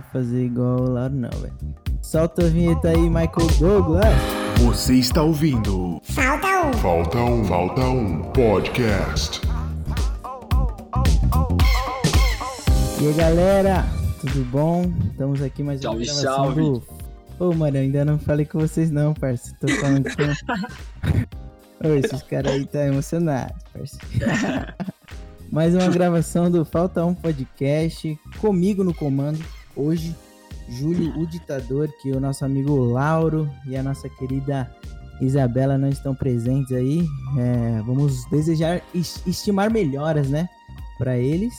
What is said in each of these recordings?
Conseguir fazer igual o Lauro, não, velho. Solta a vinheta aí, Michael Douglas. Você está ouvindo Falta um. Falta um, Falta um Podcast. E aí, galera, tudo bom? Estamos aqui mais uma Salve, gravação salve. do... Ô, mano, eu ainda não falei com vocês não, parceiro. Tô falando com... Ô, esses caras aí tá emocionados, parceiro. mais uma gravação do Falta Um Podcast, comigo no comando, hoje, Júlio, o ditador, que o nosso amigo Lauro e a nossa querida Isabela não estão presentes aí. É, vamos desejar, es- estimar melhoras, né, para eles.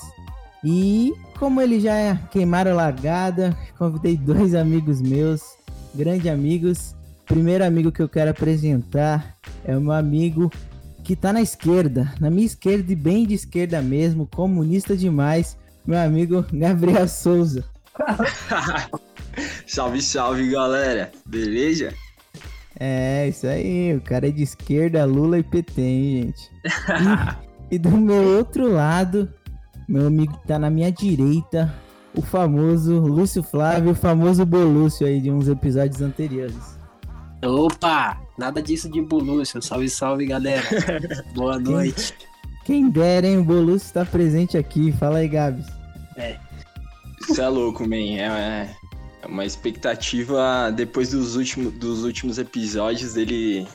E como eles já queimaram a largada, convidei dois amigos meus, grandes amigos. Primeiro amigo que eu quero apresentar é o meu amigo que tá na esquerda, na minha esquerda e bem de esquerda mesmo, comunista demais, meu amigo Gabriel Souza. salve, salve, galera. Beleza? É, isso aí, o cara é de esquerda, Lula e PT, hein, gente? E, e do meu outro lado, meu amigo que tá na minha direita, o famoso Lúcio Flávio, o famoso Bolúcio aí de uns episódios anteriores. Opa! Nada disso de Bolúcio. Salve, salve, galera. Boa noite. Quem dera, hein, o Bolúcio está presente aqui. Fala aí, Gabs. Isso é louco, man. É, é uma expectativa depois dos últimos, dos últimos episódios dele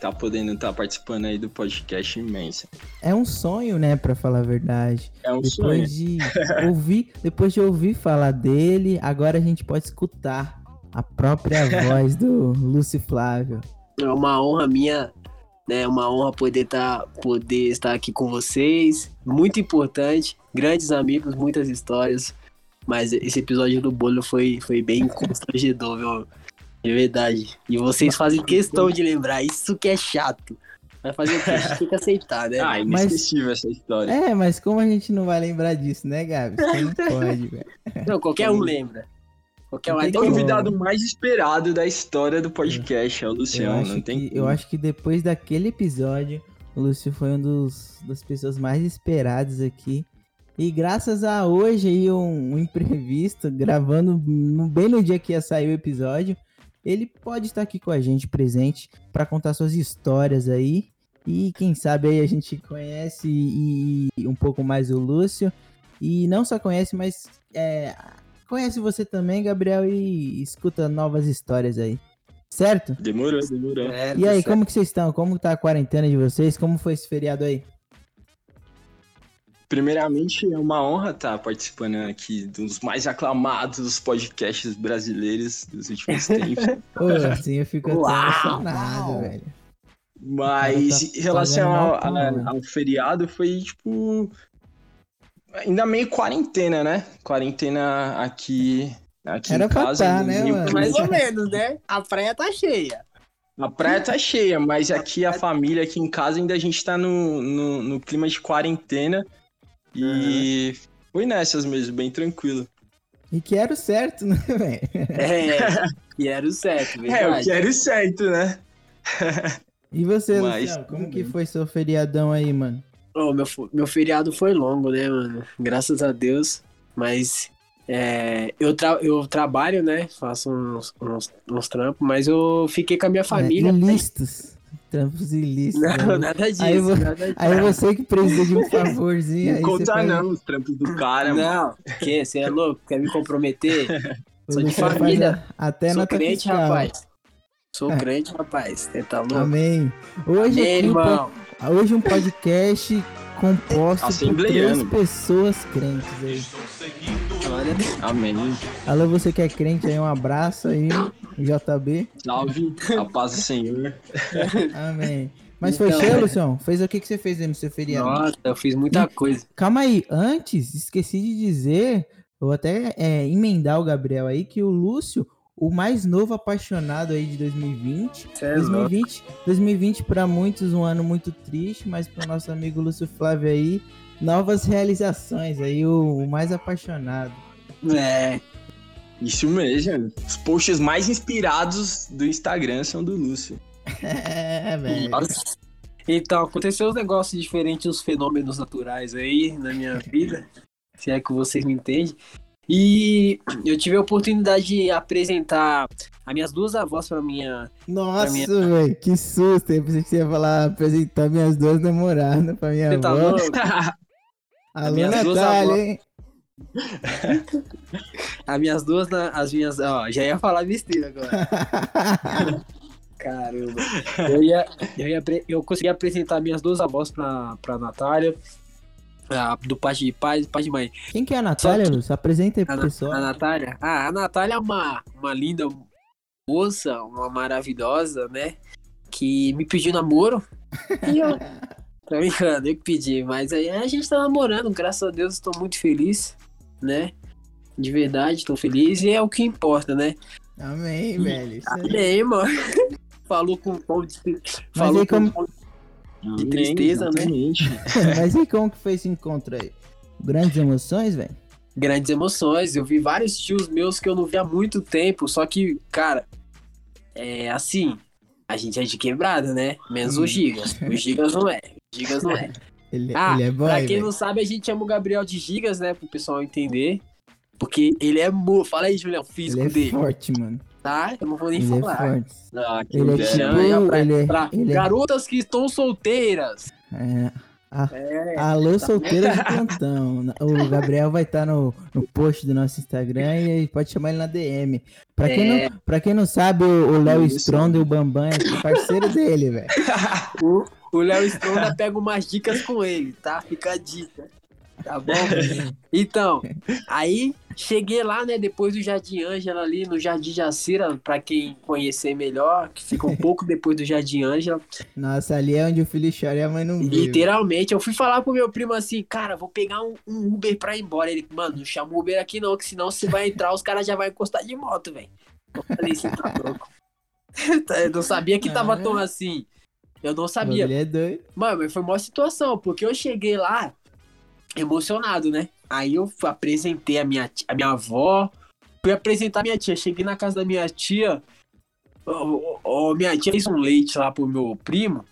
tá podendo estar participando aí do podcast imensa. É um sonho, né, pra falar a verdade. É um sonho. Depois de ouvir, depois de ouvir falar dele, agora a gente pode escutar a própria voz do Lúcio Flávio. É uma honra minha, né? Uma honra poder, tá, poder estar aqui com vocês. Muito importante. Grandes amigos, muitas histórias. Mas esse episódio do bolo foi, foi bem constrangedor, viu? De verdade. E vocês fazem questão de lembrar. Isso que é chato. Vai fazer o quê? A gente tem que aceitar, né? Ah, inesquecível essa história. É, mas como a gente não vai lembrar disso, né, Gabs? Você não pode, velho. Não, qualquer um lembra. Qualquer um. É Até o como. convidado mais esperado da história do podcast, é o Eu Luciano. acho, Não tem que, eu acho que depois daquele episódio, o Lúcio foi um dos das pessoas mais esperadas aqui. E graças a hoje aí um, um imprevisto, gravando no- bem no dia que ia sair o episódio, ele pode estar aqui com a gente presente para contar suas histórias aí. E quem sabe aí a gente conhece e, e um pouco mais o Lúcio. E não só conhece, mas é, conhece você também, Gabriel, e escuta novas histórias aí. Certo? Demorou, demorou. É, E aí, tá como que vocês estão? Como tá a quarentena de vocês? Como foi esse feriado aí? Primeiramente, é uma honra estar participando aqui dos mais aclamados podcasts brasileiros dos últimos tempos. Pô, assim eu fico emocionado, velho. Mas tá em relação ao, mal tudo, a- né? ao feriado, foi tipo. Ainda meio quarentena, né? Quarentena aqui, aqui Era em pra casa. tá, no né, mano? Mais ou menos, né? A praia tá cheia. A praia tá cheia, mas aqui a família, aqui em casa, ainda a gente tá no, no, no clima de quarentena. E foi nessas mesmo, bem tranquilo. E que era o certo, né, velho? É, e era o certo, É, eu verdade. quero certo, né? E você, Mas Luciano, como que foi seu feriadão aí, mano? Ô, meu, meu feriado foi longo, né, mano? Graças a Deus. Mas é, eu, tra- eu trabalho, né? Faço uns, uns, uns trampos, mas eu fiquei com a minha família. É, ilícitos. Trampos ilícitos. Não, né? nada disso. Aí vo- nada disso. Aí você que precisa de um favorzinho. Não conta faz- não, os trampos do cara, mano. Não, que? Você é louco? Quer me comprometer? Sou de família. a- Até Sou nota crente, fiscal. rapaz. Sou É. crente, rapaz. Você tá louco? Amém. Hoje, Amém, irmão. hoje um podcast composto por três pessoas crentes aí. Glória a Deus. Amém. Alô, você que é crente aí, um abraço aí, JB. Salve, a paz do Senhor. Amém. Mas foi Então, cheio, é. Luciano? Fez o que, que você fez aí no seu feriado? Nossa, eu fiz muita coisa. Calma aí, antes, esqueci de dizer, vou até é, emendar o Gabriel aí, que o Lúcio, o mais novo apaixonado aí de 2020. Cê é louco. 2020, 2020 para muitos um ano muito triste, mas para o nosso amigo Lúcio Flávio aí, novas realizações aí, o, o mais apaixonado. É, Isso mesmo. Os posts mais inspirados do Instagram são do Lúcio. É, velho. Nossa. Então, aconteceu uns negócios diferentes, uns fenômenos naturais aí na minha vida. se é que vocês me entendem. E eu tive a oportunidade de apresentar as minhas duas avós para minha. Nossa, minha- velho, que susto. Eu pensei que você ia falar, apresentar minhas duas namoradas pra minha Você tá avó. Alô, minhas duas Natália, hein? As minhas duas, as minhas. Ó, já ia falar besteira agora. Caramba. Eu, ia, eu, ia, eu consegui apresentar minhas duas avós pra, pra Natália. Ah, do parte de pai e parte de mãe. Quem que é a Natália, que- Lúcio? Apresenta aí A, pro Na- pessoal. a Natália? Ah, a Natália é uma, uma linda moça, uma maravilhosa, né? Que me pediu namoro. E eu. Tô brincando, eu que pedi. Mas aí a gente tá namorando, graças a Deus, estou muito feliz, né? De verdade, tô feliz e é o que importa, né? Amém, velho. Amém, mano. Falou com um tom de. Falou aí com como- De tristeza, né? Exatamente. Mas e como que foi esse encontro aí? Grandes emoções, velho? grandes emoções. Eu vi vários tios meus que eu não via há muito tempo, só que, cara, é assim, a gente é de quebrada, né? Menos o Gigas. O Gigas não é. O Gigas não é. Ele, Ah, ele é boy, pra quem velho. não sabe, a gente chama o Gabriel de Gigas, né? Pro pessoal entender. Porque ele é mu... Fala aí, Julião, o físico Ele é dele, forte, mano. Tá? Eu não vou nem Ele é falar. Ah, que Ele é tipo- pra, ele é- pra ele é- garotas que estão solteiras. É. Ah, É, Alô, solteira de plantão. O Gabriel vai estar no, no post do nosso Instagram e pode chamar ele na DM. Pra quem, É. não, pra quem não sabe, o Léo. Stronda e o Bambam é parceiro dele, velho. o o Léo Stronda pega umas dicas com ele, tá? Fica a dica. Tá bom? Então, aí cheguei lá, né, depois do Jardim Ângela ali, no Jardim Jacira, pra quem conhecer melhor, que fica um pouco depois do Jardim Ângela. Nossa, ali é onde o filho chora e a mãe não velho. Literalmente, eu fui falar pro meu primo assim, cara, vou pegar um, um Uber pra ir embora. Ele, mano, não chama o Uber aqui não, que senão você vai entrar, os caras já vão encostar de moto, velho. Eu falei, você tá louco. Eu não sabia que tava tão assim. Eu não sabia. Ele é doido. Mano, mas foi uma situação, porque eu cheguei lá emocionado, né? Aí eu apresentei a minha, a minha avó, fui apresentar a minha tia. Cheguei na casa da minha tia, ó, ó, minha tia fez um leite lá pro meu primo.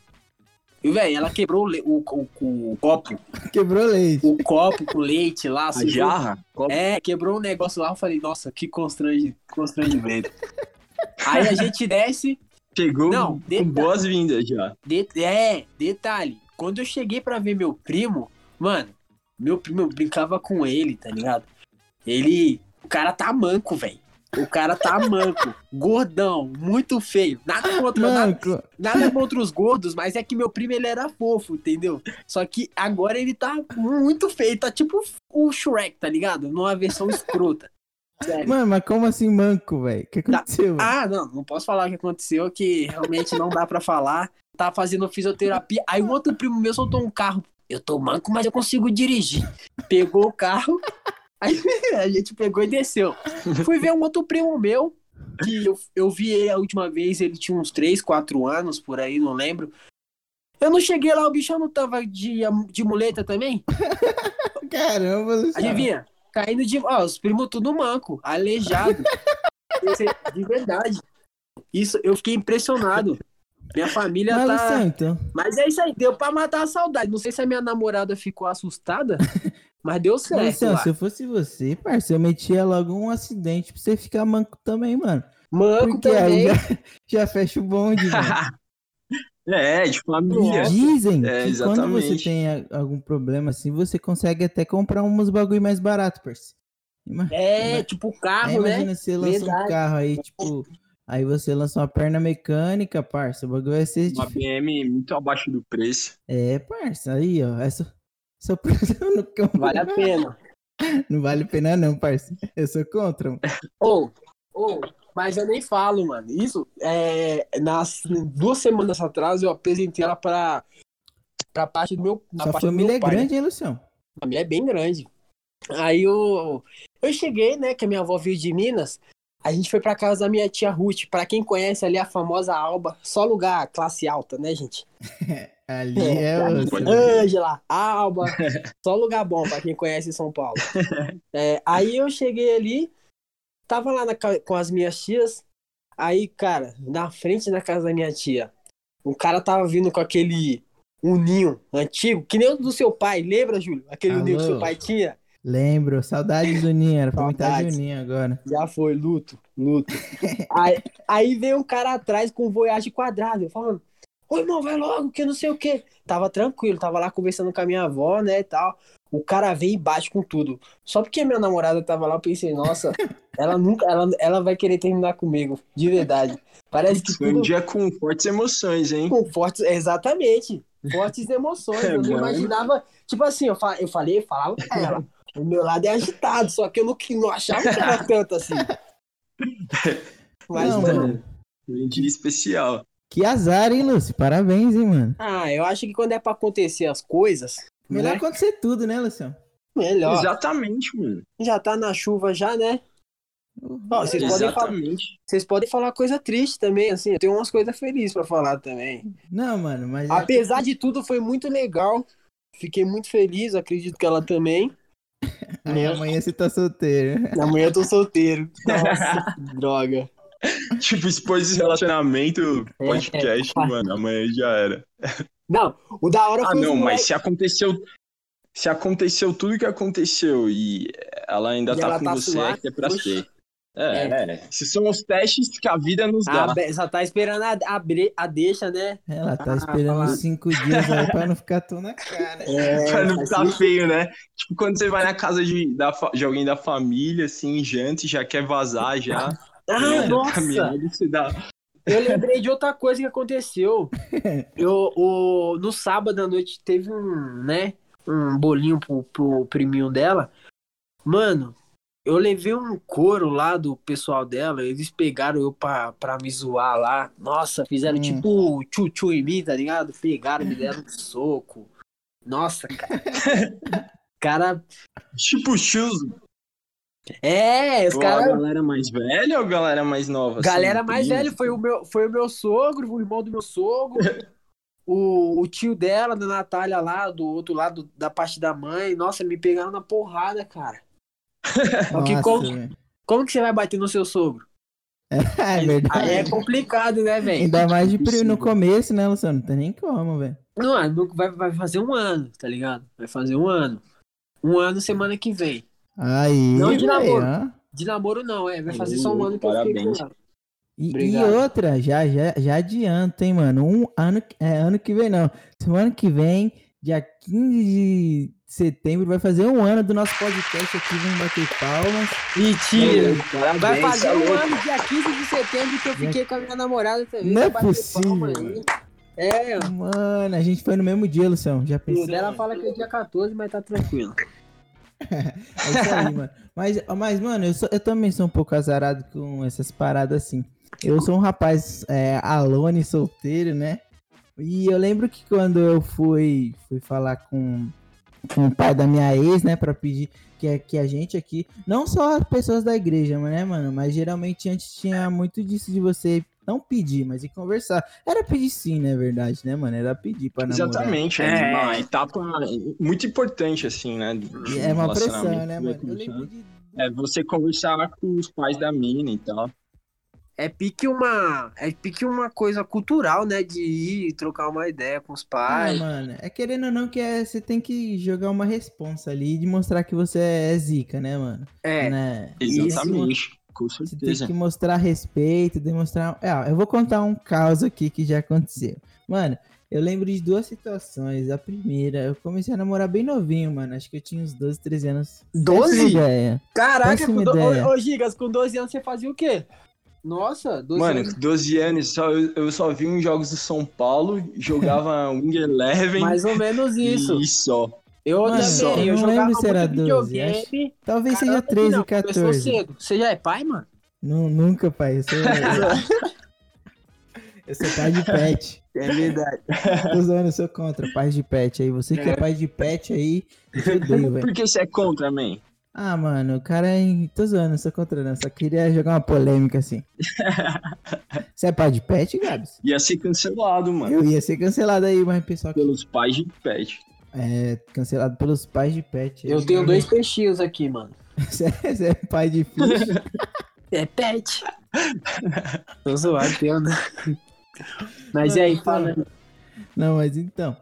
E, velho, ela quebrou o, o- o- o copo, Quebrou leite. o copo com leite lá. A sujou- jarra? É, quebrou um negócio lá. Eu falei, nossa, que constrange, constrangimento. Aí a gente desce, Chegou Não, com boas-vindas já. De- é, detalhe. Quando eu cheguei pra ver meu primo, mano, meu primo eu brincava com ele, tá ligado? Ele. O cara tá manco, velho. O cara tá manco. Gordão, muito feio. Nada contra, nada, nada contra os gordos, mas é que meu primo ele era fofo, entendeu? Só que agora ele tá muito feio. Tá tipo o Shrek, tá ligado? Numa versão escrota. Sério. mano, mas como assim manco, velho? O que Tá. aconteceu? velho? Ah, não, não posso falar o que aconteceu, que realmente não dá pra falar. Tá fazendo fisioterapia. Aí um outro primo meu soltou um carro. Eu tô manco, mas eu consigo dirigir. Pegou o carro, aí a gente pegou e desceu. Fui ver um outro primo meu, que eu, eu vi ele a última vez, ele tinha uns 3, 4 anos, por aí, não lembro. Eu não cheguei lá, o bichão não tava de, de muleta também? Caramba. Adivinha? Caindo de. Ó, os primos tudo manco, aleijado. Esse- de verdade. Isso, eu fiquei impressionado. Minha família Mas, tá. Luciano, então, Mas é isso aí, deu pra matar a saudade. Não sei se a minha namorada ficou assustada, mas deu certo. Luciano, lá. se eu fosse você, parceiro, eu metia logo um acidente pra você ficar manco também, mano. Manco Porque aí também. já, já fecha o bonde. É, de família. Dizem É, que quando você tem algum problema assim, você consegue até comprar uns bagulho mais barato, parceiro. Ima- É, tipo é, carro, né? imagina você lança um carro aí, tipo, aí você lança uma perna mecânica, parça, o bagulho vai ser Uma difícil. BM muito abaixo do preço. É, parça, aí, ó, essa... Preso no campo. Vale a pena. Não vale a pena não, parça. Eu sou contra. mano. Ô, ô, mas eu nem falo, mano. Isso, é, nas duas semanas atrás eu apresentei ela pra, pra parte do meu. na Sua parte do família meu é pai, né? grande, hein, Luciano? A minha é bem grande. Aí eu, eu cheguei, né, que a minha avó veio de Minas. A gente foi pra casa da minha tia Ruth. Pra quem conhece ali a famosa Alba, só lugar classe alta, né, gente? Ali é o... Ângela, Alba, só lugar bom pra quem conhece São Paulo. É, aí eu cheguei ali, tava lá na com as minhas tias. Aí, cara, na frente da casa da minha tia, um cara tava vindo com aquele uninho antigo, que nem o do seu pai, lembra, Júlio? Aquele uninho que Alô? seu pai tinha. Lembro, saudades do Ninho, era pra Saudades. Juninho agora. Já foi, luto, luto. aí, aí veio um cara atrás com um Voyage quadrado, eu falando, ô irmão, vai logo, que não sei o quê. Tava tranquilo, tava lá conversando com a minha avó, né, e tal. O cara veio e bate com tudo. Só porque minha namorada tava lá, eu pensei, nossa, ela nunca, ela, ela vai querer terminar comigo, de verdade. Parece que Foi um tudo dia com fortes emoções, hein? com fortes, exatamente, fortes emoções. É, eu não mano. imaginava, tipo assim, eu, fa- eu falei, falava pra ela, o meu lado é agitado, só que eu não, não achava que era tanto assim. Mas, Não, mano, mano. Foi um dia especial. Que azar, hein, Lúcio? Parabéns, hein, mano. Ah, eu acho que quando é pra acontecer as coisas, Melhor né? acontecer tudo, né, Luciano? melhor. Exatamente, mano. Já tá na chuva já, né? Ó, vocês, podem falar, Exatamente. vocês podem falar coisa triste também, assim. Eu tenho umas coisas felizes pra falar também. Não, mano, mas. é Apesar de tudo, foi muito legal. Fiquei muito feliz, acredito que ela também. Aí amanhã você tá solteiro. Amanhã eu tô solteiro. Nossa, droga. Tipo, expôs esse relacionamento É. podcast, mano. Amanhã já era. Não, o da hora Ah, foi os não, mas moleque- se aconteceu. Se aconteceu tudo que aconteceu e ela ainda E tá ela com tá você, é que é pra oxe. ser. É, é. Se são os testes que a vida nos dá. A Be- só tá esperando a, a, a deixa, né? Ela tá Ah, esperando uns cinco dias aí pra não ficar tão na cara. É, Pra não assim, ficar feio, né? Tipo, quando você vai na casa de, da de alguém da família, assim, janta e já quer vazar já. Ah, né, nossa! caminhada, você dá. Eu lembrei de outra coisa que aconteceu. Eu, o, no sábado à noite teve um, né? Um bolinho pro, pro priminho dela. Mano, eu levei um couro lá do pessoal dela. Eles pegaram eu pra, pra me zoar lá. Nossa, fizeram Hum. tipo tchu-tchu em mim, tá ligado? Pegaram, me deram um soco. Nossa, cara. Cara, Tipo, shoes. é, os caras. galera mais velha ou a galera mais nova? assim, Galera mais primo? velha, foi o, meu, foi o meu sogro, o irmão do meu sogro, o, o tio dela, da Natália lá, do outro lado da parte da mãe. Nossa, me pegaram na porrada, cara. Que Nossa, como, como que você vai bater no seu sogro? É verdade. Aí é complicado, né, velho? Ainda mais de no começo, né, Luciano? Não tem nem como, velho. Não, é, não- vai, vai fazer um ano, tá ligado? Vai fazer um ano. Um ano semana que vem. Aí, Não de namoro. ó. De namoro não, é. Vai fazer só um ano que eu fiquei com parabéns. E, e outra, já, já, já adianta, hein, mano? Um ano, é, ano que vem, não. Semana que vem, dia 15 de setembro, vai fazer um ano do nosso podcast aqui. Vamos bater palmas. Mentira! Parabéns, Vai fazer um ano, dia 15 de setembro, que eu fiquei com a minha namorada também. Não é possível. É, Mano, a gente foi no mesmo dia, Luciano. Já o pensou? dela fala que é dia 14, mas tá tranquilo. É isso aí, mano. Mas, mas mano, eu, sou- eu também sou um pouco azarado com essas paradas assim. Eu sou um rapaz é, alone, solteiro, né? E eu lembro que quando eu fui, fui falar com, com o pai da minha ex, né, pra pedir que, a- que a gente aqui, não só as pessoas da igreja, né, mano, mas geralmente antes tinha muito disso de você não pedir, mas ir conversar. Era pedir sim, né, verdade, né, mano? Era pedir pra namorar. Exatamente, é. É. uma etapa muito importante, assim, né? de E é uma pressão, né, mano? Eu lembro de... É você conversar com os pais da mina e tal. É pique uma. É pique uma coisa cultural, né? De ir trocar uma ideia com os Ah, pais. mano, é querendo ou não que é, você tem que jogar uma responsa ali e mostrar que você é zica, né, mano? é. Né? Exatamente, com Você tem certeza. que mostrar respeito, demonstrar. É, eu vou contar um caos aqui que já aconteceu. Mano, eu lembro de duas situações. A primeira, eu comecei a namorar bem novinho, mano. Acho que eu tinha uns 12, 13 anos. Péssima 12? ideia. Caraca, Péssima com do... ideia. ô, ô, Gigas, com 12 anos você fazia o quê? Nossa, 12 Mano, anos. com 12 anos, só, eu, eu só vi uns jogos do São Paulo, jogava Wing Eleven Mais ou menos isso. e só. Eu Mano, também, eu eu, não jogava lembro se era muito 12, videogame. Talvez seja Caramba, 13, não, começou 14. cedo. Você já é pai, mano? Nu- nunca, pai. Eu sou, eu sou pai de pet. É verdade. Tô zoando, eu sou contra pais de pet aí. Você que é pai de pet aí, eu odeio, velho. Por que você é contra, man? Ah, mano, o cara é. Tô zoando, eu sou contra não. Só queria jogar uma polêmica assim. Você é pai de pet, Gabs? Ia ser cancelado, mano. Eu ia ser cancelado aí, mas o pessoal que Pelos pais de pet. é cancelado pelos pais de pet. aí. Eu tenho dois peixinhos aqui, mano. Você é, você é pai de filho? É pet. Tô zoado, tenho? Mas e aí, Então, falando. Não, mas então.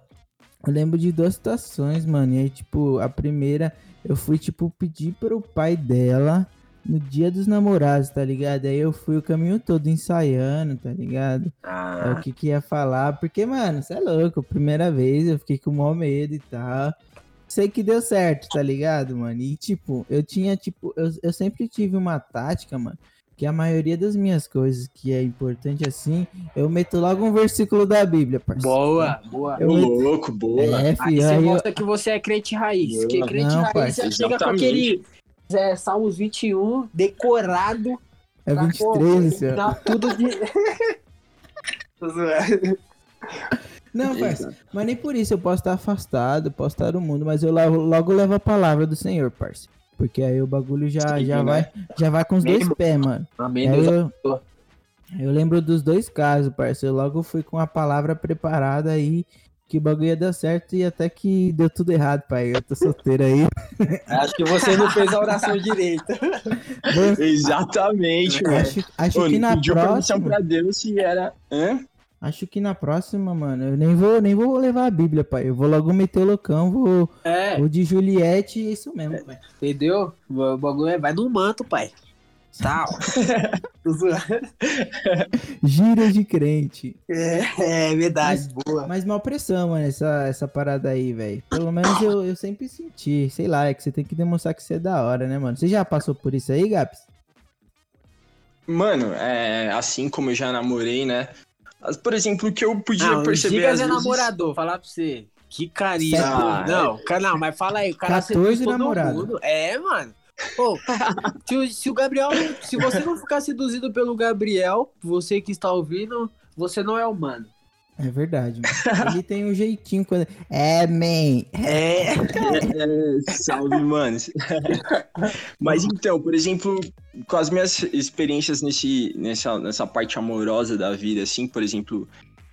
Eu lembro de duas situações, mano. E aí, tipo, a primeira, eu fui, tipo, pedir pro pai dela no dia dos namorados, tá ligado? Aí eu fui o caminho todo ensaiando, tá ligado? É Ah, o que que ia falar, porque, mano, você é louco, primeira vez eu fiquei com o maior medo e tal. Sei que deu certo, tá ligado, mano? E, tipo, eu tinha, tipo, eu, eu sempre tive uma tática, mano, que a maioria das minhas coisas que é importante assim, eu meto logo um versículo da Bíblia, parceiro. boa, boa. Eu Ô, meto- louco, boa. É, Aí filho, você aí eu, mostra que você é crente raiz. Boa. Que crente Não, raiz parça, você chega com aquele é, Salmos 21 decorado. é pra 23, senhor. combinar tudo de. Não, parça, mas nem por isso eu posso estar afastado, posso estar do mundo, mas eu logo, logo levo a palavra do Senhor, parça. Porque aí o bagulho já, Sim, já, né? vai, já vai com os dois pés, mano. Amém, Deus. eu, abençoe. eu lembro dos dois casos, parceiro. Logo fui com a palavra preparada aí, que o bagulho ia dar certo e até que deu tudo errado, pai. Eu tô solteiro aí. Acho que você não fez a oração direito. Exatamente, mano. acho acho Ô, que na pediu permissão próxima. pra Deus se era. Hã? Acho que na próxima, mano, eu nem vou, nem vou levar a Bíblia, pai. Eu vou logo meter o loucão, vou, É, vou de Juliette e isso mesmo, pai. entendeu? O bagulho é, vai no manto, pai. Tal. Zoando. Gira de crente. é, é verdade, boa. Mas mal pressão, mano, essa, essa parada aí, velho. Pelo menos eu, eu sempre senti. Sei lá, é que você tem que demonstrar que você é da hora, né, mano? Você já passou por isso aí, Gaps? Mano, é, assim como eu já namorei, né? Por exemplo, o que eu podia Não, perceber diga às é vezes... namorador, falar pra você. Que carinho. Ah, não, cara, não, mas fala aí, o cara 14 seduz todo namorado. mundo. É, mano. Pô, se, se o Gabriel, se você não ficar seduzido pelo Gabriel, você que está ouvindo, você não é humano. É verdade, mano. Ele tem um jeitinho quando. É, man. É. É, salve, mano. Mas então, por exemplo, com as minhas experiências nesse, nessa, nessa parte amorosa da vida, assim, por exemplo,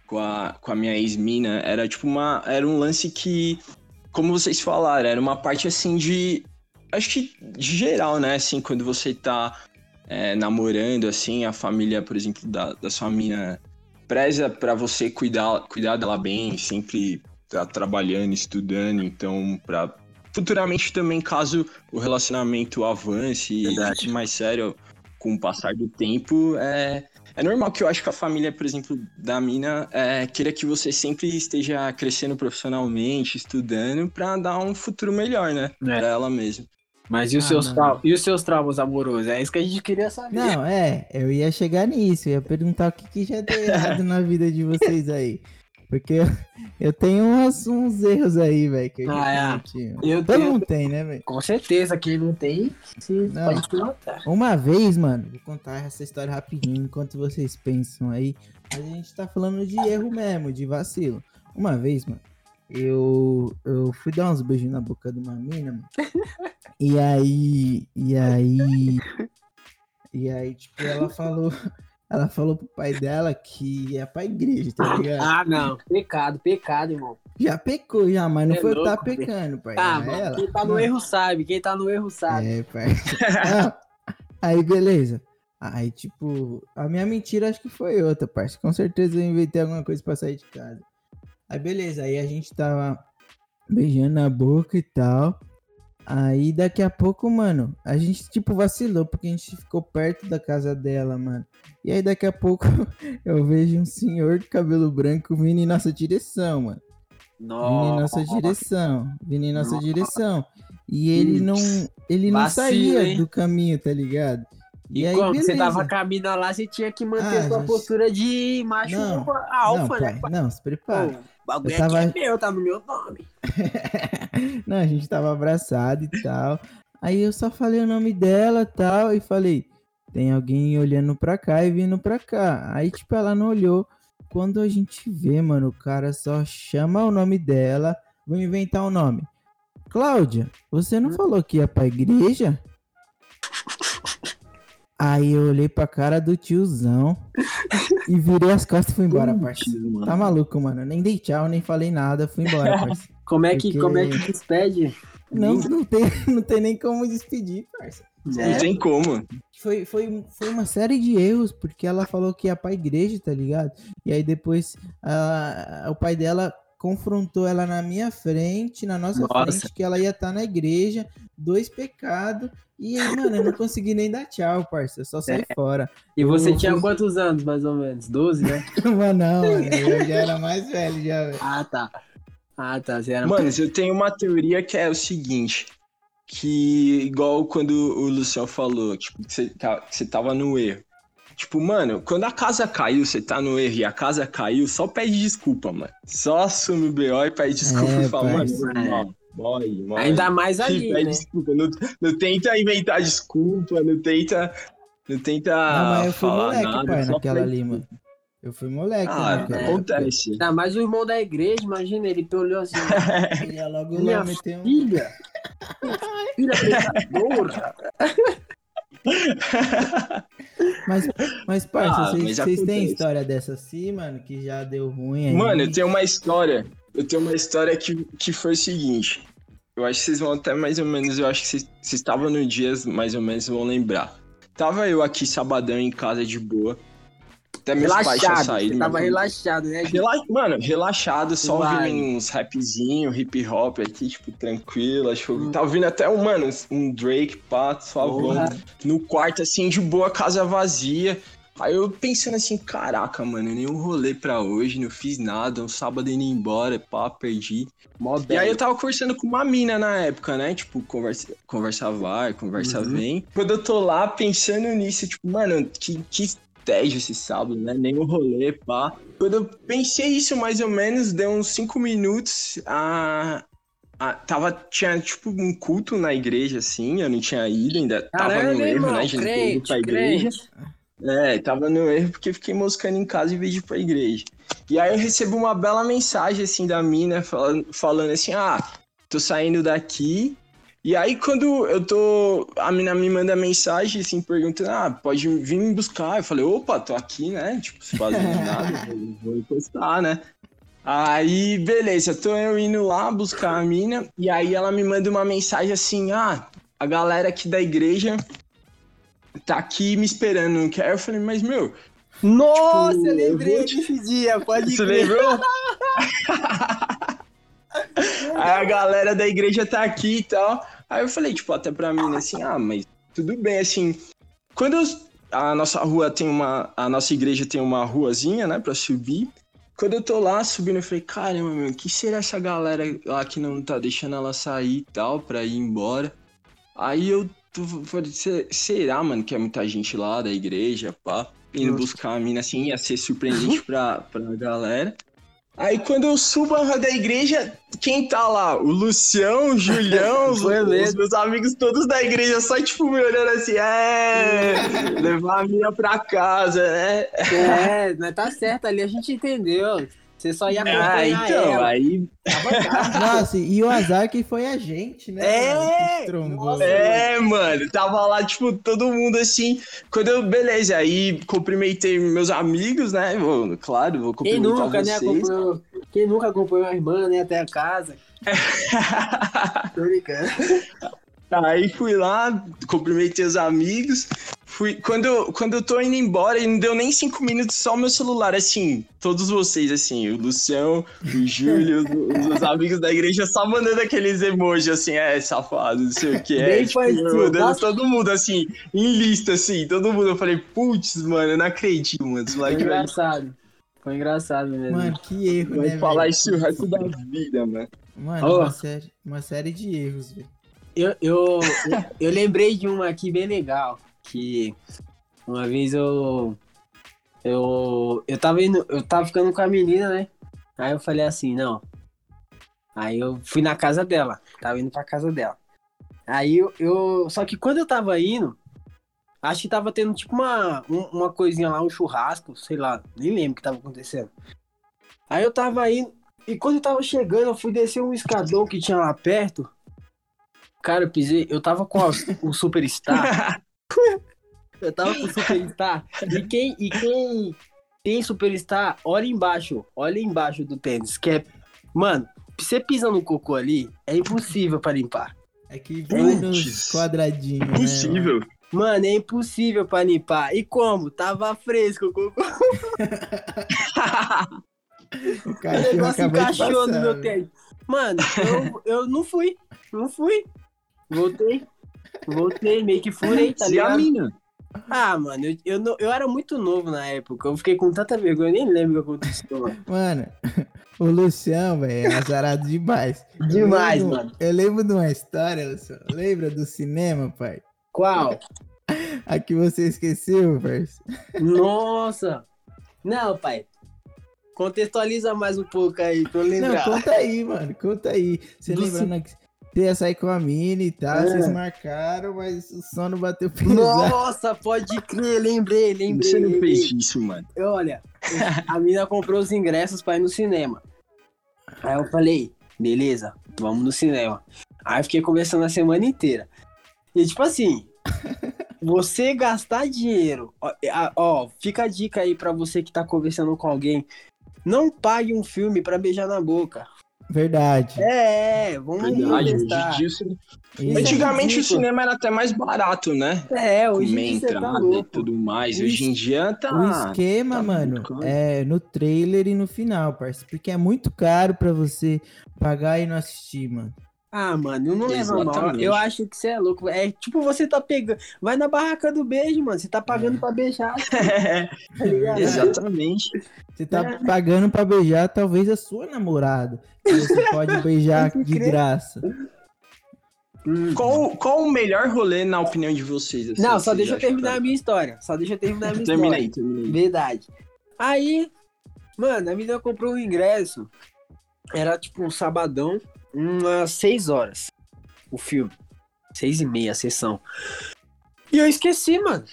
com a, com a minha ex-mina, era tipo uma. Era um lance que, como vocês falaram, era uma parte assim de. Acho que de geral, né? Assim, quando você tá é, namorando, assim, a família, por exemplo, da, da sua mina preza pra você cuidar, cuidar dela bem, sempre tá trabalhando, estudando, então, pra futuramente também, caso o relacionamento avance e Verdade. fique mais sério com o passar do tempo, é, é normal que eu acho que a família, por exemplo, da mina, é, queira que você sempre esteja crescendo profissionalmente, estudando, pra dar um futuro melhor, né? É. Pra ela mesma. Mas e os, Ah, seus trau- e os seus traumas amorosos? É isso que a gente queria saber. Não, é, eu ia chegar nisso, eu ia perguntar o que, que já deu errado na vida de vocês aí. Porque eu, eu tenho uns, uns erros aí, velho, que eu Ah, é. Eu Todo tenho- mundo tem, né, velho? Com certeza, quem não tem, se Não. pode plantar. Uma vez, mano, vou contar essa história rapidinho enquanto vocês pensam aí. Mas a gente tá falando de erro mesmo, de vacilo. Uma vez, mano, eu, eu fui dar uns beijos na boca de uma mina, mano. E aí. E aí. E aí, tipo, ela falou. Ela falou pro pai dela que ia pra igreja, tá ligado? Ah, não. Pecado, pecado, irmão. Já pecou, já, mas não É foi eu que tá pecando, pai. Ah, mano, ela. quem tá no erro sabe. Quem tá no erro sabe. É, pai. Aí, beleza. Aí, tipo, a minha mentira acho que foi outra, parça. Com certeza eu inventei alguma coisa pra sair de casa. Aí, beleza. Aí a gente tava beijando na boca e tal. Aí, daqui a pouco, mano, a gente, tipo, vacilou, porque a gente ficou perto da casa dela, mano. E aí, daqui a pouco, eu vejo um senhor de cabelo branco vindo em nossa direção, mano. Vindo em nossa direção. Vindo em nossa Nossa. direção. E ele não. Ele não Vacilo, saía hein? do caminho, tá ligado? E, aí, como? Você beleza. tava caminhando lá, você tinha que manter Ah, sua gente. postura de macho Não, alfa, não, né? pai, não, se prepara. O bagulho tava- é meu, tá no meu nome. não, a gente tava abraçado e tal. Aí eu só falei o nome dela e tal. E falei, tem alguém olhando pra cá e vindo pra cá. Aí, tipo, ela não olhou. Quando a gente vê, mano, o cara só chama o nome dela. Vou inventar o nome. Cláudia, você não falou que ia pra igreja? Aí eu olhei pra cara do tiozão e virei as costas e fui embora, parceiro. Tá maluco, mano. Nem dei tchau, nem falei nada, fui embora, parceiro. Como é que, Porque- como é que despede? Não, não tem, não tem nem como despedir, parça. É. Não tem como. Foi, foi, foi uma série de erros, porque ela falou que ia pra igreja, tá ligado? E aí depois ah, o pai dela confrontou ela na minha frente, na nossa Nossa. frente, que ela ia estar na igreja, dois pecados. E aí, mano, eu não consegui nem dar tchau, parça. Eu só saí fora. E você Eu tinha fui- quantos anos, mais ou menos? 12, né? Mas não, mano, eu já era mais velho, já, velho. ah, tá. Ah, tá. Você era... Mano, eu tenho uma teoria que é o seguinte. Que, igual quando o Luciano falou, tipo, que você, tá- que você tava no erro. Tipo, mano, quando a casa caiu, você tá no erro e a casa caiu, só pede desculpa, mano. Só assume o BO e pede desculpa É, e fala, mano, morre, morre. Ainda mais Sim, ali, pede né? desculpa. Não, não tenta inventar desculpa, não tenta. Não tenta. Não, mas eu fui falar moleque, nada, pai, naquela pede ali, mano. Eu fui moleque Ah, época. acontece. Ainda mais o irmão da igreja, imagina, ele olhou assim, Ele ia logo minha lá meter um... filha, filha pecadora. Mas, mas parça, Ah, vocês têm história dessa assim, mano, que já deu ruim aí? Mano, eu tenho uma história. Eu tenho uma história que, que foi o seguinte. Eu acho que vocês vão até mais ou menos. Eu acho que vocês, vocês estavam no dias, mais ou menos, vão lembrar. Tava eu aqui sabadão em casa de boa. Até meus pais tinham Relaxado, saído. você tava mas- relaxado, né? gente? Rela- Mano, relaxado, só Vai. ouvindo uns rapzinho, hip hop aqui, tipo, tranquilo. Acho que eu Hum. tava ouvindo até um, mano, um Drake, pá, suavão. No quarto, assim, de boa, casa vazia. Aí eu pensando assim, caraca, mano, nenhum rolê pra hoje, não fiz nada, um sábado indo embora, pá, perdi. Mó E aí eu tava conversando com uma mina na época, né? Tipo, conversa, conversa vai, conversa Uhum. vem. Quando eu tô lá pensando nisso, tipo, mano, que, que tédio esse sábado, né? Nenhum rolê, pá. Quando eu pensei isso, mais ou menos, deu uns cinco minutos, a... a- tava, tinha, tipo, um culto na igreja, assim, eu não tinha ido, ainda tava no erro, né? Ter ido crente, pra igreja. crente. É, tava no erro porque fiquei moscando em casa em vez de ir pra igreja. E aí eu recebo uma bela mensagem, assim, da mina, falando, falando assim, ah, tô saindo daqui. E aí quando eu tô, a mina me manda mensagem, assim, perguntando, ah, pode vir me buscar. Eu falei, opa, tô aqui, né, tipo, se fazendo nada, vou, encostar, né. Aí, beleza, tô eu indo lá buscar a mina, e aí ela me manda uma mensagem assim, ah, a galera aqui da igreja tá aqui me esperando, não quer? Eu falei, mas meu, Nossa, Tipo, eu eu lembrei vou te- desse dia, pode você lembrou? Aí a galera da igreja tá aqui e tal. Aí eu falei, tipo, até pra mim, assim, ah, mas tudo bem, assim. Quando eu- a nossa rua tem uma. A nossa igreja tem uma ruazinha, né, pra subir. Quando eu tô lá subindo, eu falei, caramba, meu, que será essa galera lá que não tá deixando ela sair e tal, pra ir embora? Aí eu falei, "Se- será, mano, que é muita gente lá da igreja, pá? Indo buscar a mina assim, ia ser surpreendente pra, pra galera. Aí quando eu subo a rua da igreja, quem tá lá? O Lucião, o Julião, os, os meus amigos todos da igreja, só tipo me olhando assim, é, levar a mina pra casa, né? É, mas tá certo ali, a gente entendeu. Você só ia acompanhar Ah, então, ela. aí. Nossa, e o azar que foi a gente, né? É, mano, nossa. É, mano, tava lá, tipo, todo mundo assim. Quando eu, beleza, aí cumprimentei meus amigos, né? Vou, claro, vou Quem cumprimentar nunca, né, vocês. acompanhou, quem nunca acompanhou a irmã, né, até a casa. Tô brincando. Aí fui lá, cumprimentei os amigos. Fui, quando, eu, quando eu tô indo embora, e não deu nem cinco minutos, só o meu celular, assim, todos vocês, assim, o Lucião, o Júlio, os, os amigos da igreja, só mandando aqueles emojis, assim, é, safado, não sei o que, é, Bem tipo, mandando nossa. todo mundo, assim, em lista, assim, todo mundo, eu falei, putz, mano, eu não acredito, mano, esse Foi moleque engraçado. Foi engraçado mesmo. Mano, que erro, vai né, falar velho? isso o resto da vida, mano. Mano, Ó. uma, série, uma série de erros, velho. Eu, eu, eu, lembrei de uma aqui bem legal. Que uma vez eu. Eu, eu tava indo. Eu tava ficando com a menina, né? Aí eu falei assim, não. Aí eu fui na casa dela. Tava indo pra casa dela. Aí eu, eu. Só que quando eu tava indo, acho que tava tendo tipo uma, um- uma coisinha lá, um churrasco, sei lá, nem lembro o que tava acontecendo. Aí eu tava indo. E quando eu tava chegando, eu fui descer um escadão que tinha lá perto. Cara, eu pisei, eu tava com a- o Superstar. eu tava com o Superstar. E quem, e quem tem Superstar, olha embaixo, olha embaixo do tênis, que é. Mano, você pisa no cocô ali, é impossível pra limpar. É que vai nos quadradinhos, né? mano? Impossível. Mano, é impossível pra limpar. E como? Tava fresco o cocô. O O cachorro negócio encaixou no meu velho. tênis. Mano, eu, eu não fui. Não fui. Voltei. Voltei, meio que furei, tá a ligado? mina. Ah, mano, eu, eu, não- eu era muito novo na época. Eu fiquei com tanta vergonha, eu nem lembro o que aconteceu, mano. Mano, o Lucião, velho, é azarado demais. Eu Demais, lembro- mano. Eu lembro de uma história, Lucião. Lembra do cinema, pai? Qual? A que você esqueceu, parceiro. Nossa! Não, pai. Contextualiza mais um pouco aí pra eu Não, lembrar. conta aí, mano. Conta aí. Você Do lembra né, você ia sair com a mina e tal, É. vocês marcaram, mas o sono bateu pesado. Nossa, pode crer, lembrei, lembrei. Você não fez isso, mano. Eu, Olha, a mina comprou os ingressos pra ir no cinema. Aí eu falei, beleza, vamos no cinema. Aí eu fiquei conversando a semana inteira. E tipo assim, você gastar dinheiro, ó, a- ó, fica a dica aí pra você que tá conversando com alguém. Não pague um filme pra beijar na boca. Verdade. É, vamos Verdade, hoje em testar. dia isso- Isso. Antigamente o ridículo. cinema era até mais barato, né? É, hoje dia você tá entrada e louco. tudo mais. O Hoje em dia tá. O esquema, tá mano, é no trailer e no final, parceiro. Porque é muito caro pra você pagar e não assistir, mano. Ah, mano, não leva mal. Exatamente. Eu acho que você é louco. É tipo você tá pegando. Vai na barraca do beijo, mano. Você tá pagando pra beijar. tá ligado? Exatamente. Você tá pagando pra beijar talvez a sua namorada. Que você pode beijar de crer. graça. Hum. Qual, qual o melhor rolê, na opinião de vocês? assim, Não, só deixa eu terminar a minha história. Só deixa eu terminar a minha Termina história. aí, termina aí. Verdade. Aí, mano, a menina comprou um ingresso. Era tipo um sabadão, umas 6 horas. O filme. Seis e meia a sessão. E eu esqueci, mano.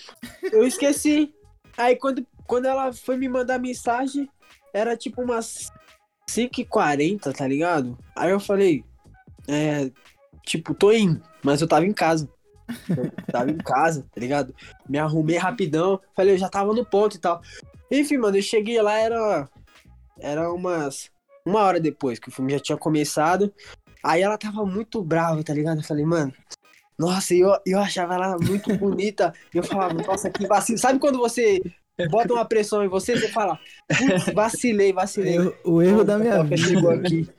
Eu esqueci. Aí quando, quando ela foi me mandar mensagem, era tipo umas 5h40, tá ligado? Aí eu falei, é, tipo, tô indo, mas eu tava em casa. Eu tava em casa, tá ligado? Me arrumei rapidão. Falei, eu já tava no ponto e tal. Enfim, mano, eu cheguei lá, era. Era umas. Uma hora depois que o filme já tinha começado. Aí ela tava muito brava, tá ligado? Eu falei, mano. Nossa, eu, eu achava ela muito bonita. E eu falava, nossa, que vacilo. Sabe quando você bota uma pressão em você, você fala, vacilei, vacilei. Eu- o erro da minha Pipoca chegou vida. aqui.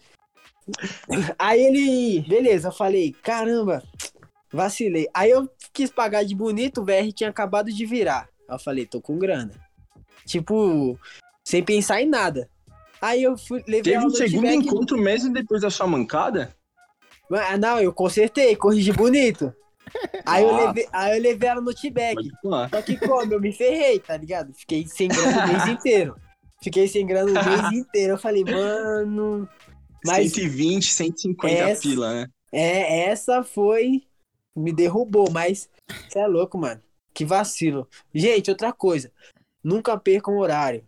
Aí ele, beleza, eu falei, caramba, vacilei. Aí eu quis pagar de bonito, o VR tinha acabado de virar. Aí eu falei, tô com grana. Tipo, sem pensar em nada. Aí eu fui, levei Teve um segundo encontro mesmo depois da sua mancada? Ah, não, eu consertei, corrigi bonito. Aí, eu Ah. levei, aí eu levei ela no T-Bag. Só que como? Eu me ferrei, tá ligado? Fiquei sem grana o mês inteiro. Fiquei sem grana o mês inteiro. Eu falei, mano. Mas 120, 150 essa- pila, né? é, essa foi. Me derrubou, mas. Você é louco, mano. Que vacilo. Gente, outra coisa. Nunca percam o horário.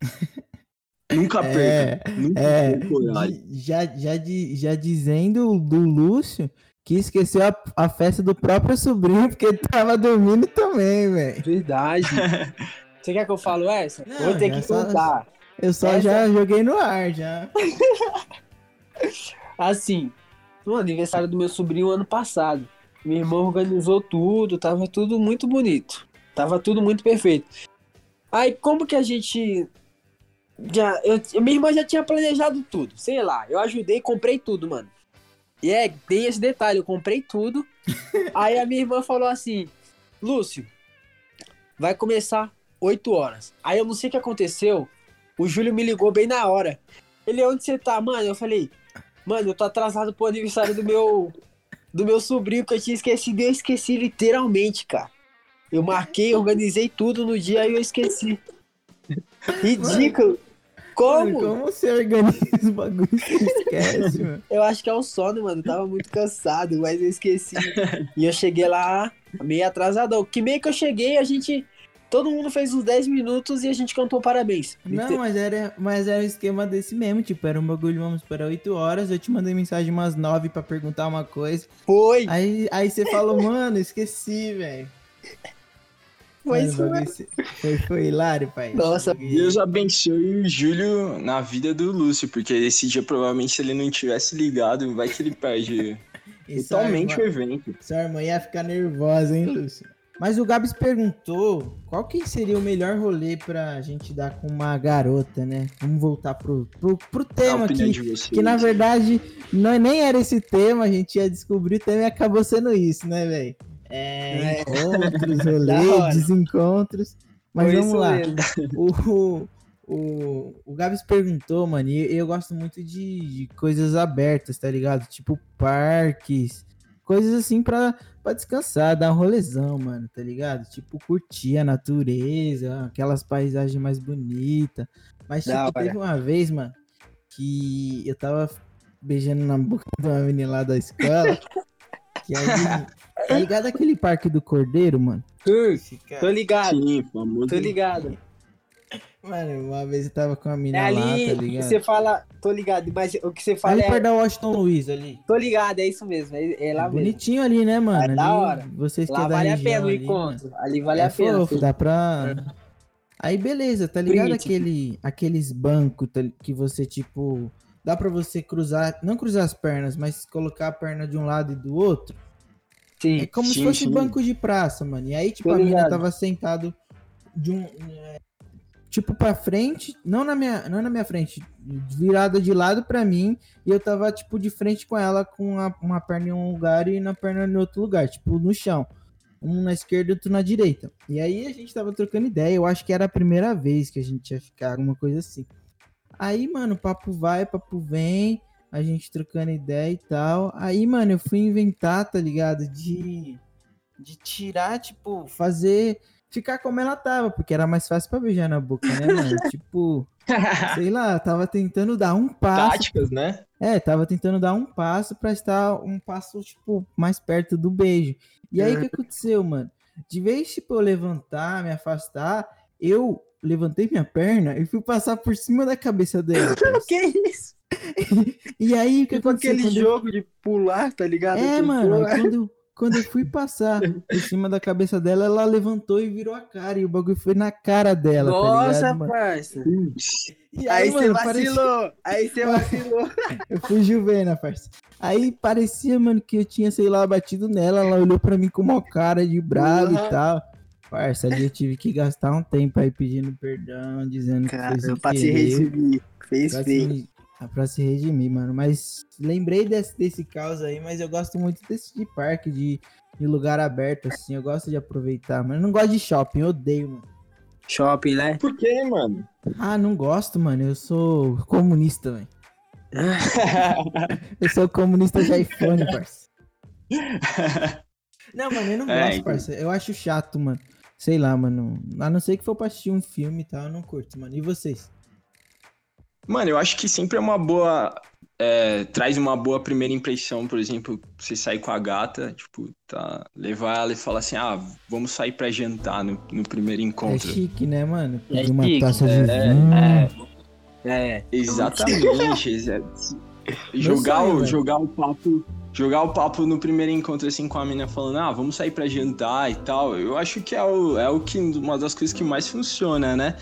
Nunca É, perca. Nunca É, o horário. di- já, já, já dizendo do Lúcio que esqueceu a, a festa do próprio sobrinho porque tava dormindo também, velho. Verdade. Você quer que eu falo essa? Não, Vou ter que só- contar. Eu só Essa- já joguei no ar, já. Assim, no aniversário do meu sobrinho ano passado. Minha irmã organizou tudo, tava tudo muito bonito. Tava tudo muito perfeito. Aí como que a gente. Já, eu, minha irmã já tinha planejado tudo, sei lá. Eu ajudei, comprei tudo, mano. E é, tem esse detalhe, eu comprei tudo. Aí a minha irmã falou assim: Lúcio, vai começar 8 horas. Aí eu não sei o que aconteceu. O Júlio me ligou bem na hora. Ele, onde você tá, mano? Eu falei, mano, eu tô atrasado pro aniversário do meu do meu sobrinho que eu tinha esquecido. Eu esqueci literalmente, cara. Eu marquei, organizei tudo no dia e eu esqueci. Ridículo. Como? Mano, como você organiza o bagulho e você esquece, mano? Eu acho que é o sono, mano. Eu tava muito cansado, mas eu esqueci. e eu cheguei lá meio atrasadão. Que meio que eu cheguei, a gente. Todo mundo fez uns 10 minutos e a gente cantou parabéns. Não, mas era, mas era o esquema desse mesmo, tipo, era um bagulho, vamos para 8 horas, eu te mandei mensagem umas 9 pra perguntar uma coisa. Foi. Aí, aí você falou, mano, esqueci, velho. Foi isso o bagulho se- foi, foi hilário, pai. Nossa, Joguei- Deus abençoe o Júlio na vida do Lúcio, porque esse dia provavelmente se ele não tivesse ligado, vai que ele perde E totalmente o evento. Sua irmã ia ficar nervosa, hein, Lúcio? Mas o Gabs perguntou qual que seria o melhor rolê pra gente dar com uma garota, né? Vamos voltar pro, pro, pro tema aqui. Que na verdade não, nem era esse tema, a gente ia descobrir o tema e acabou sendo isso, né, velho? É, encontros, hora. desencontros. Mas Foi vamos lá. O, o, o Gabs perguntou, mano, e eu gosto muito de, de coisas abertas, tá ligado? Tipo parques, coisas assim pra, pra descansar, dar um rolezão, mano, tá ligado? Tipo, curtir a natureza, aquelas paisagens mais bonitas. Mas, tipo, hora. teve uma vez, mano, que eu tava beijando na boca de uma menina lá da escola. que aí, tá ligado aquele parque do Cordeiro, mano? Fica- Tô ligado, Sim, famoso. tô ligado. Mano, uma vez eu tava com uma É menina lá, ali tá ligado? você fala, tô ligado, mas o que você fala Ali é. perto da Washington Luiz ali. Tô ligado, é isso mesmo, é, é lá mesmo. Bonitinho ali, né, mano? É da Ali, hora. Vocês que Lá é da vale a pena o ali, encontro. Ali mano. vale é a pena. fofo, dá pra... Aí beleza, tá ligado Print. aquele, aqueles bancos tá- que você, tipo... Dá pra você cruzar, não cruzar as pernas, mas colocar a perna de um lado e do outro. Sim. É como se sim, fosse sim. banco de praça, mano. E aí, tipo, Tô a menina tava sentado de um. é, tipo, pra frente, não na minha, não na minha frente, virada de lado pra mim, e eu tava, tipo, de frente com ela, com a- uma perna em um lugar e na perna em outro lugar, tipo, no chão. Um na esquerda e outro na direita. E aí a gente tava trocando ideia, eu acho que era a primeira vez que a gente ia ficar, alguma coisa assim. Aí, mano, papo vai, papo vem, a gente trocando ideia e tal. Aí, mano, eu fui inventar, tá ligado? De, de tirar, tipo, fazer. Ficar como ela tava, porque era mais fácil pra beijar na boca, né, mano? tipo, sei lá, tava tentando dar um passo. Táticas, né? É, tava tentando dar um passo pra estar um passo, tipo, mais perto do beijo. E aí, o que aconteceu, mano? De vez, tipo, eu levantar, me afastar, eu levantei minha perna e fui passar por cima da cabeça dela. Que isso? e aí, o que Tipo aconteceu? aquele quando eu- jogo de pular, tá ligado? É, mano, quando, eu- quando eu fui passar por cima da cabeça dela, ela levantou e virou a cara. E o bagulho foi na cara dela, tá Nossa, ligado, mano? parça. E Aí você mano, parecia- vacilou. Aí você vacilou. Eu fui Juvena, parça. Aí parecia, mano, que eu tinha, sei lá, batido nela. Ela olhou pra mim com uma cara de bravo Uhum. e tal. Parça, ali eu tive que gastar um tempo aí pedindo perdão, dizendo Cara, que sem pra se redimir. Fez pra feio. se, pra se redimir, mano. Mas lembrei desse, desse caos aí, mas eu gosto muito desse de parque, de, de lugar aberto, assim. Eu gosto de aproveitar, mas eu não gosto de shopping, eu odeio, mano. Shopping, né? Por quê, mano? Ah, não gosto, mano. Eu sou comunista, velho. Eu sou comunista de iPhone, parça. Não, mano, eu não É, gosto, então. parça. Eu acho chato, mano. Sei lá, mano. A não ser que for pra assistir um filme e tal, eu não curto, mano. E vocês? Mano, eu acho que sempre é uma boa. é, traz uma boa primeira impressão, por exemplo, você sair com a gata, tipo, tá, levar ela e falar assim, ah, vamos sair pra jantar no, no primeiro É encontro. chique, né, mano? É uma chique, taça de é, vinho. É. É. Exatamente. exa- jogar, o, jogar o papo. Jogar o papo no primeiro encontro, assim, com a menina falando, ah, vamos sair pra jantar e tal. Eu acho que é o, é o que uma das coisas que mais funciona, né?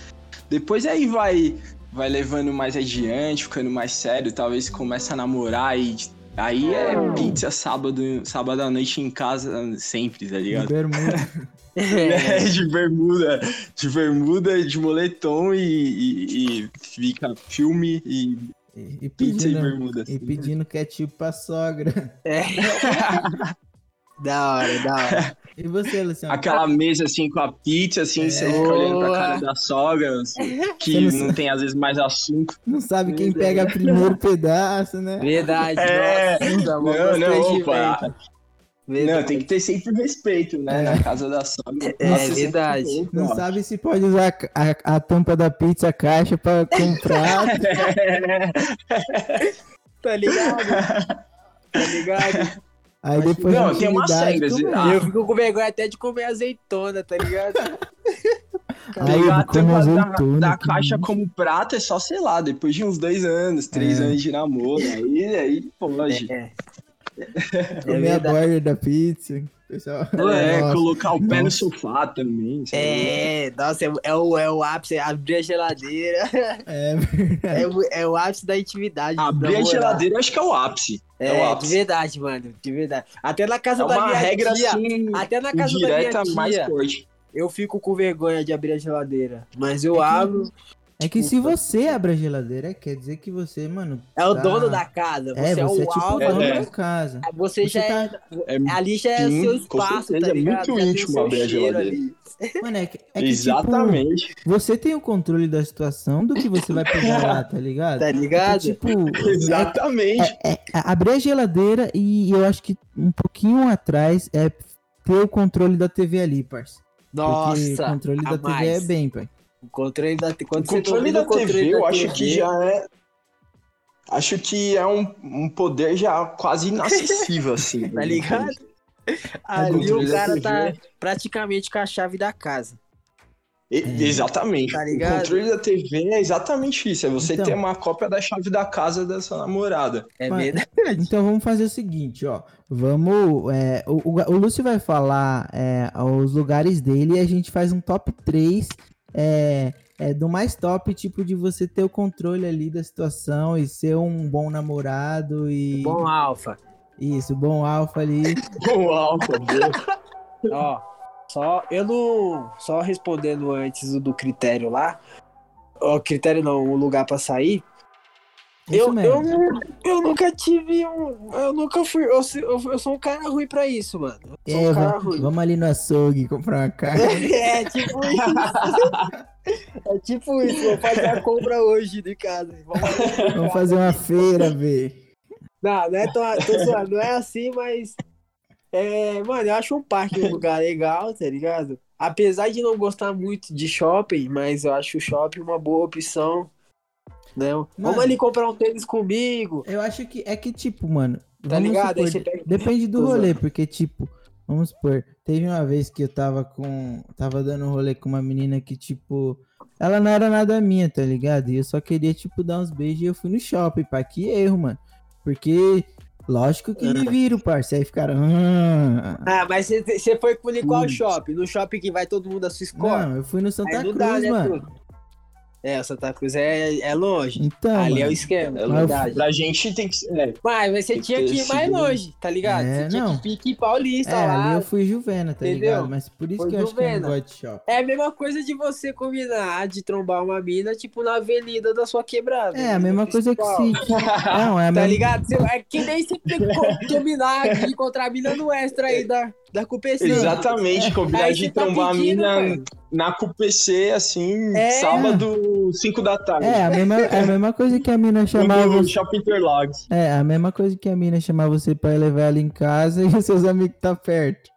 Depois aí vai, vai levando mais adiante, ficando mais sério, talvez começa a namorar e aí é pizza sábado, sábado à noite em casa sempre, tá De ligado? bermuda. É. de bermuda, de bermuda, de moletom e, e- e fica filme e E, e pizza e pedindo, bermuda. e assim. pedindo ketchup pra sogra. É. da hora, da hora. E você, Luciano? Aquela mesa assim com a pizza, assim, você fica olhando pra cara da sogra, assim, que não não tem às vezes mais assunto. Não sabe quem pega primeiro pedaço, né? Verdade. É. nossa, Não, não, constrangimento. Não, tem que ter sempre respeito, né? Na casa da sogra. É, Nossa, sempre verdade. Não ó. sabe se pode usar a, a- a tampa da pizza caixa pra comprar. Tá ligado? Tá ligado? Aí depois Não, de tem umas regras, é? Ah. Eu fico com vergonha até de comer azeitona, tá ligado? Aí a tampa azeitona. da, da caixa como prato é só, sei lá, depois de uns dois anos, três É. anos de namoro. Aí, aí pode. É. É Comer a borda da pizza. Pessoal, É, nossa, colocar o pé no nossa. sofá também. sabe? É, nossa, é, é o, é o ápice, abrir a geladeira. É. É, o- é o ápice da intimidade. Abrir a geladeira acho que é o ápice. É, o É, de ápice. verdade, mano. De verdade. Até na É casa da uma minha regra tia. assim, Até na casa da minha mais tia, forte. eu fico com vergonha de abrir a geladeira. Mas eu É que- abro. É que se você abre a geladeira, quer dizer que você, mano. É o tá- dono da casa. Você É, é, você é o tipo o alfa. dono É. da casa. Você, Você já tá- é. É, Ali já é Sim, seu espaço, certeza, tá é ligado? muito Já tem o íntimo abrir a geladeira. ali. Mano, é que, é que Exatamente. tipo, você tem o controle da situação do que você vai pegar lá, tá ligado? Tá É ligado? tipo, Exatamente. é, é abrir a geladeira e eu acho que um pouquinho atrás é ter o controle da TV ali, parça. Porque o Nossa. controle da a TV é mais. bem, pai. O controle da O quando você controle domina da o controle TV, da eu acho TV, que já é. Acho que é um, um poder já quase inacessível, assim. Tá ligado? Ali controle o cara TV. tá praticamente com a chave da casa. E- Exatamente. Tá o ligado? controle da TV é exatamente isso. É você Então. ter uma cópia da chave da casa da sua namorada. É Mas- verdade. Então vamos fazer o seguinte, ó. Vamos. é, o, o, o Lúcio vai falar é, os lugares dele e a gente faz um top 3 é, é, do mais top, tipo, de você ter o controle ali da situação e ser um bom namorado e. Bom alfa. Isso, bom alfa ali. Uau, Ó, só eu não só respondendo antes o do critério lá. O critério não, o lugar pra sair. Isso Eu, mesmo. eu, eu nunca tive um. Eu nunca fui. Eu, eu, eu sou um cara ruim pra isso, mano. Eu sou É, um cara vamos, ruim. vamos ali no açougue comprar uma carne. É tipo isso. É tipo isso. Vou fazer a compra hoje de casa. Vamos vamos fazer uma feira, velho. Não, não é, tão, zoando, não é assim, mas. É, mano, eu acho um parque um lugar legal, tá ligado? Apesar de não gostar muito de shopping, mas eu acho o shopping uma boa opção. Né? Vamos ali comprar um tênis comigo. Eu acho que é que, tipo, mano. Tá ligado? Supor, pega- Depende do rolê, porque, tipo, vamos supor, teve uma vez que eu tava com. Tava dando um rolê com uma menina que, tipo. Ela não era nada minha, tá ligado? E eu só queria, tipo, dar uns beijos e eu fui no shopping, pá. Que erro, mano. Porque, lógico que me viram, parça. Aí ficaram. "Ah". Ah, mas você- foi com qual shopping? No shopping que vai todo mundo à sua escola? Não, eu fui no Santa Cruz, dá, né, mano. É, o Santa Cruz é, é longe. Então. Ali é mano. o esquema, é É, verdade. Pra gente tem que ser. É, Mas, mas você tinha que ir mais seguro. longe, tá ligado? É, você tinha não. que pique paulista É, lá. ali eu fui Juvena, tá Entendeu? ligado? Mas por isso Foi que eu acho que eu Juvena. não gosto de shopping. É a mesma coisa de você combinar de trombar uma mina, tipo, na avenida da sua quebrada. É, a mesma coisa que se. Não, é a Tá mesma. ligado? Você- É que nem você tem que co- combinar de encontrar a mina no extra aí da, da CUPC. Exatamente, combinar Aí de tá trombar a mina pai. na CUPC, assim, É. sábado, 5 da tarde. É, a mesma, é a mesma coisa que a mina chamava no você. Shopping Interlagos. É, a mesma coisa que a mina chamar você pra ir levar ela em casa e os seus amigos tá perto.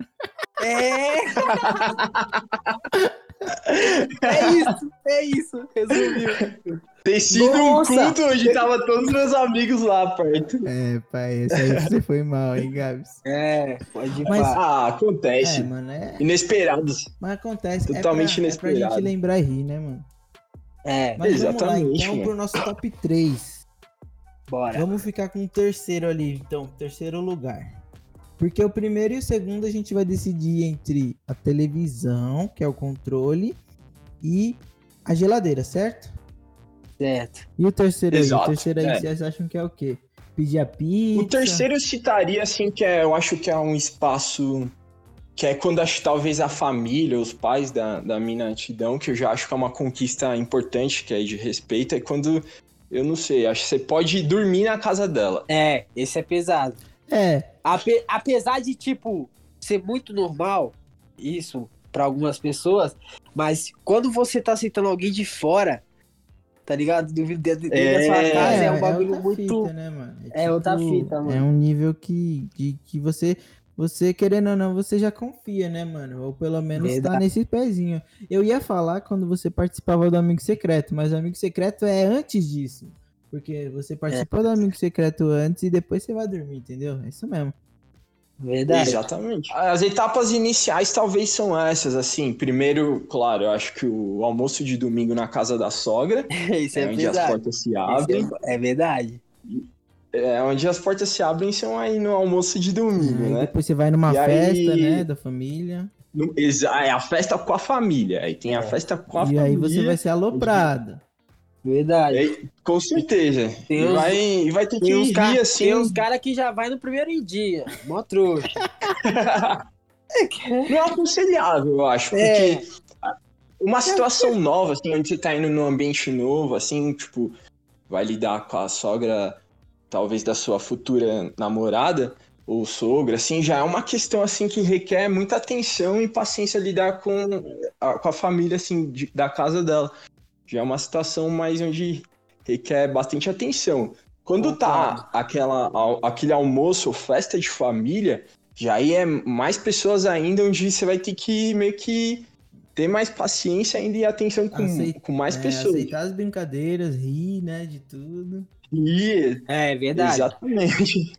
É! é isso, é isso, resumiu. Tem sido Nossa. um culto onde tava todos meus amigos lá perto. É, pai, esse aí você foi mal, hein, Gabs? É, pode Mas- falar. Ah, É, acontece. mano, é. Inesperados. Mas acontece. Totalmente é pra, é pra inesperado. gente lembrar e rir, né, mano? É, Mas Exatamente, vamos lá, então, mano. pro nosso top 3. bora. Vamos ficar com o terceiro ali, então, terceiro lugar. Porque o primeiro e o segundo a gente vai decidir entre a televisão, que é o controle, e a geladeira, certo? Certo. E o terceiro aí? Exato, O terceiro aí, é. vocês acham que é o quê? Pedir a pizza? O terceiro eu citaria, assim, que é, eu acho que é um espaço que é quando acho que talvez a família, os pais da, da mina te dão, que eu já acho que é uma conquista importante, que é de respeito, é quando, eu não sei, acho que você pode dormir na casa dela. É, esse é pesado. É, Ape- apesar de, tipo, ser muito normal, isso, pra algumas pessoas, mas quando você tá aceitando alguém de fora, tá ligado? Do dentro dentro da sua É, casa, é, um bagulho outra muito. fita, né, mano? é outra fita, mano. É um nível que, que, que você, você, querendo ou não, você já confia, né, mano? Ou pelo menos tá Verdade. nesse pezinho. Eu ia falar quando você participava do Amigo Secreto, mas o Amigo Secreto é antes disso. Porque você participou do Amigo Secreto antes e depois você vai dormir, entendeu? É isso mesmo. Verdade. Exatamente. As etapas iniciais talvez são essas, assim. Primeiro, claro, eu acho que o almoço de domingo na casa da sogra, Isso é é onde as pesado. portas se abrem. é, é verdade. é onde as portas se abrem são aí no almoço de domingo, Aí né? depois você vai numa E festa, aí- né, da família. No- é a festa com a família. Aí tem a É. festa com a e família. aí você vai ser aloprado. Verdade. É, com certeza. Tem e, uns- vai, vai ter que Tem uns, rir ca- assim. tem uns caras que já vai no primeiro dia. Mó trouxa. Não é aconselhável, eu acho. É. Porque uma situação nova, assim, onde você tá indo num ambiente novo, assim, tipo, vai lidar com a sogra, talvez da sua futura namorada ou sogra, assim, já é uma questão, assim, que requer muita atenção e paciência lidar com a, com a família, assim, de- da casa dela. Já é uma situação mais onde requer bastante atenção. Quando tá aquela, aquele almoço ou festa de família, já aí é mais pessoas ainda, onde você vai ter que meio que ter mais paciência ainda e atenção com, Aceit- com mais É, pessoas. aceitar as brincadeiras, rir, né, de tudo. E, É verdade. exatamente.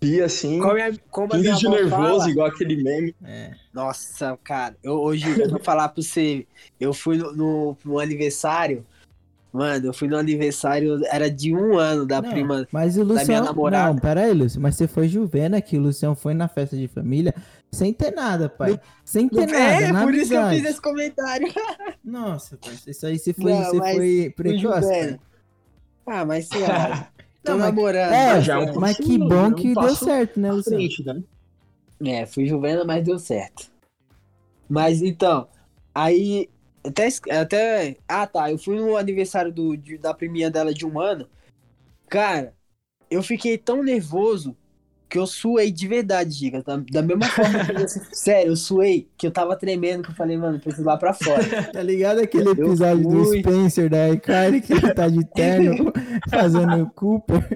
E assim, Como a, como a minha rindo de nervoso, fala, igual aquele meme. É. Nossa, cara, eu, hoje eu vou falar pra você. Eu fui no, no, no aniversário. Mano, eu fui no aniversário, era de um ano da Não, prima. Mas o minha Luciano. namorada. Não, pera aí, Lúcio. Mas você foi Juvena que o Luciano foi na festa de família sem ter nada, pai. Sem ter nada. é, na por isso que eu amizade. fiz esse comentário. Nossa, parceiro, isso aí você foi, Não, você foi precoce. Pai. Ah, mas senhora. Tô Não, namorando. É, já é um mas que bom que deu certo, né, Luciano? frente, né? É, fui Juvena, mas deu certo. Mas então, aí. Até, até. Ah, tá. Eu fui no aniversário do, de- da priminha dela de um ano. Cara, eu fiquei tão nervoso eu suei de verdade, Giga. Da, da mesma forma que você. Sério, eu suei, que eu tava tremendo, que eu falei, mano, preciso ir lá pra fora. Tá ligado aquele episódio do fui. Spencer da iCarly que ele tá de terno fazendo o Cooper?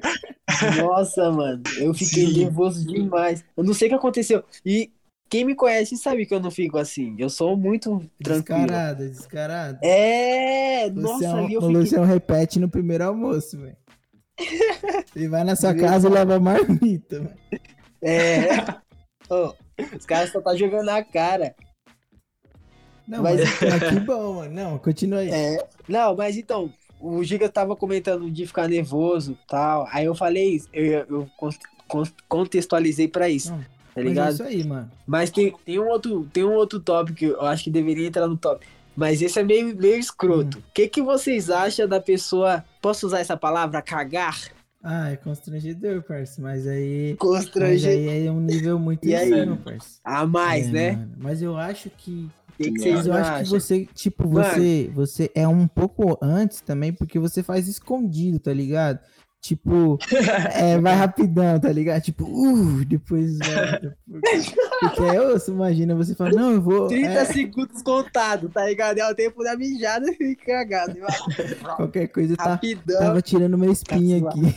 Nossa, mano, eu fiquei Sim. nervoso demais. Eu não sei o que aconteceu. E quem me conhece sabe que eu não fico assim. Eu sou muito tranquilo. Descarado, descarado. É, Luciano, nossa, ali eu o fiquei. Luciano repete no primeiro almoço, velho. Ele vai na sua casa e leva marmita, velho. É. Ô, os caras só tá jogando na cara. Não, Mas- mas, que bom, mano. Não, continua aí. É. Não, mas então, o Giga tava comentando de ficar nervoso tal. Aí eu falei isso, eu, eu con- con- contextualizei pra isso, Não, tá Mas é ligado? isso aí, mano. Mas tem, tem, um outro, tem um outro tópico que eu acho que deveria entrar no top. Mas esse é meio, meio escroto. Hum. O que, que vocês acham da pessoa. Posso usar essa palavra? Cagar? Ah, é constrangedor, parça. Mas aí. Mas Constranger. aí é um nível muito E cima, parça. A mais, É, né? mano. Mas eu acho que. Que, que Mas vocês Mas eu acho que você, tipo, Mano. você, você é um pouco antes também, porque você faz escondido, tá ligado? Tipo, é, vai rapidão, tá ligado? Tipo, uh, depois volta. Porque, é osso, imagina, você fala, não, eu vou. 30 é, segundos contado, tá ligado? É o tempo da mijada e cagado. qualquer coisa tá, Rapidão. tava tirando meu espinho Caçoar. aqui.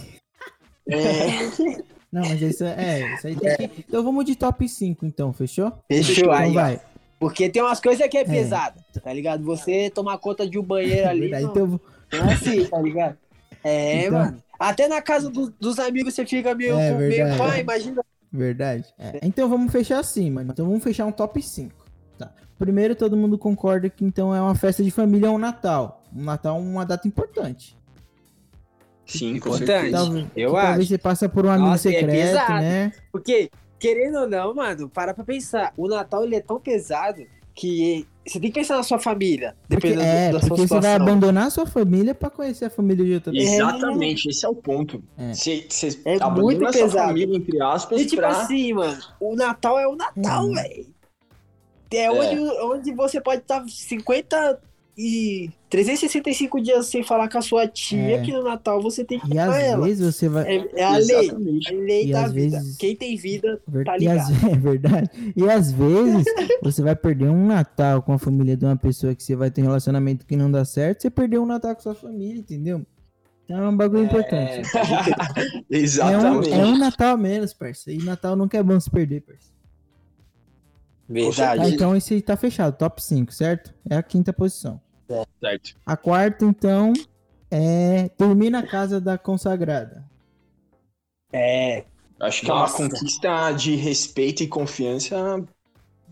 É. Não, mas isso é, isso aí tem que. Então vamos de top 5, então, fechou? Fechou Então aí, vai. Porque tem umas coisas que é pesada, tá ligado? Você tomar conta de um banheiro ali. Verdade, não, Então, não é assim, tá ligado? É, Então- mano. Até na casa do- dos amigos você fica meio, É meio verdade. pai, imagina. Verdade. É, Então vamos fechar assim, mano. Então vamos fechar um top 5. Tá. Primeiro, todo mundo concorda que então é uma festa de família ou um Natal. Um Natal é uma data importante. Sim, Importante. Talvez, eu que talvez acho. você passa por um amigo Nossa, é secreto, pesado. né? Porque, querendo ou não, mano, para pra pensar. O Natal ele é tão pesado que você tem que pensar na sua família. Porque, Dependendo é, da sua porque você vai situação. abandonar a sua família pra conhecer a família de outra pessoa. Exatamente, esse é o ponto. É. É muito pesado. família, entre aspas, E tipo pra... assim, mano, o Natal é o Natal, Hum. velho. É, onde, onde você pode estar 50 e 365 dias sem falar com a sua tia, É. que no Natal você tem que E ir com às ela. vezes você vai. É, é a lei. Exatamente. É a lei E da vida. vezes- Quem tem vida, Ver- tá e às- é verdade. E às vezes você vai perder um Natal com a família de uma pessoa que você vai ter um relacionamento que não dá certo, você perdeu um Natal com sua família, entendeu? Então é um bagulho importante. É um, Exatamente. é um Natal a menos, parceiro. E Natal nunca é bom se perder, parceiro. Tá, verdade. então esse aí tá fechado, top 5, certo? É a quinta posição. Certo. A quarta, então, é dormir na casa da consagrada. É, Acho que é Nossa. uma conquista de respeito e confiança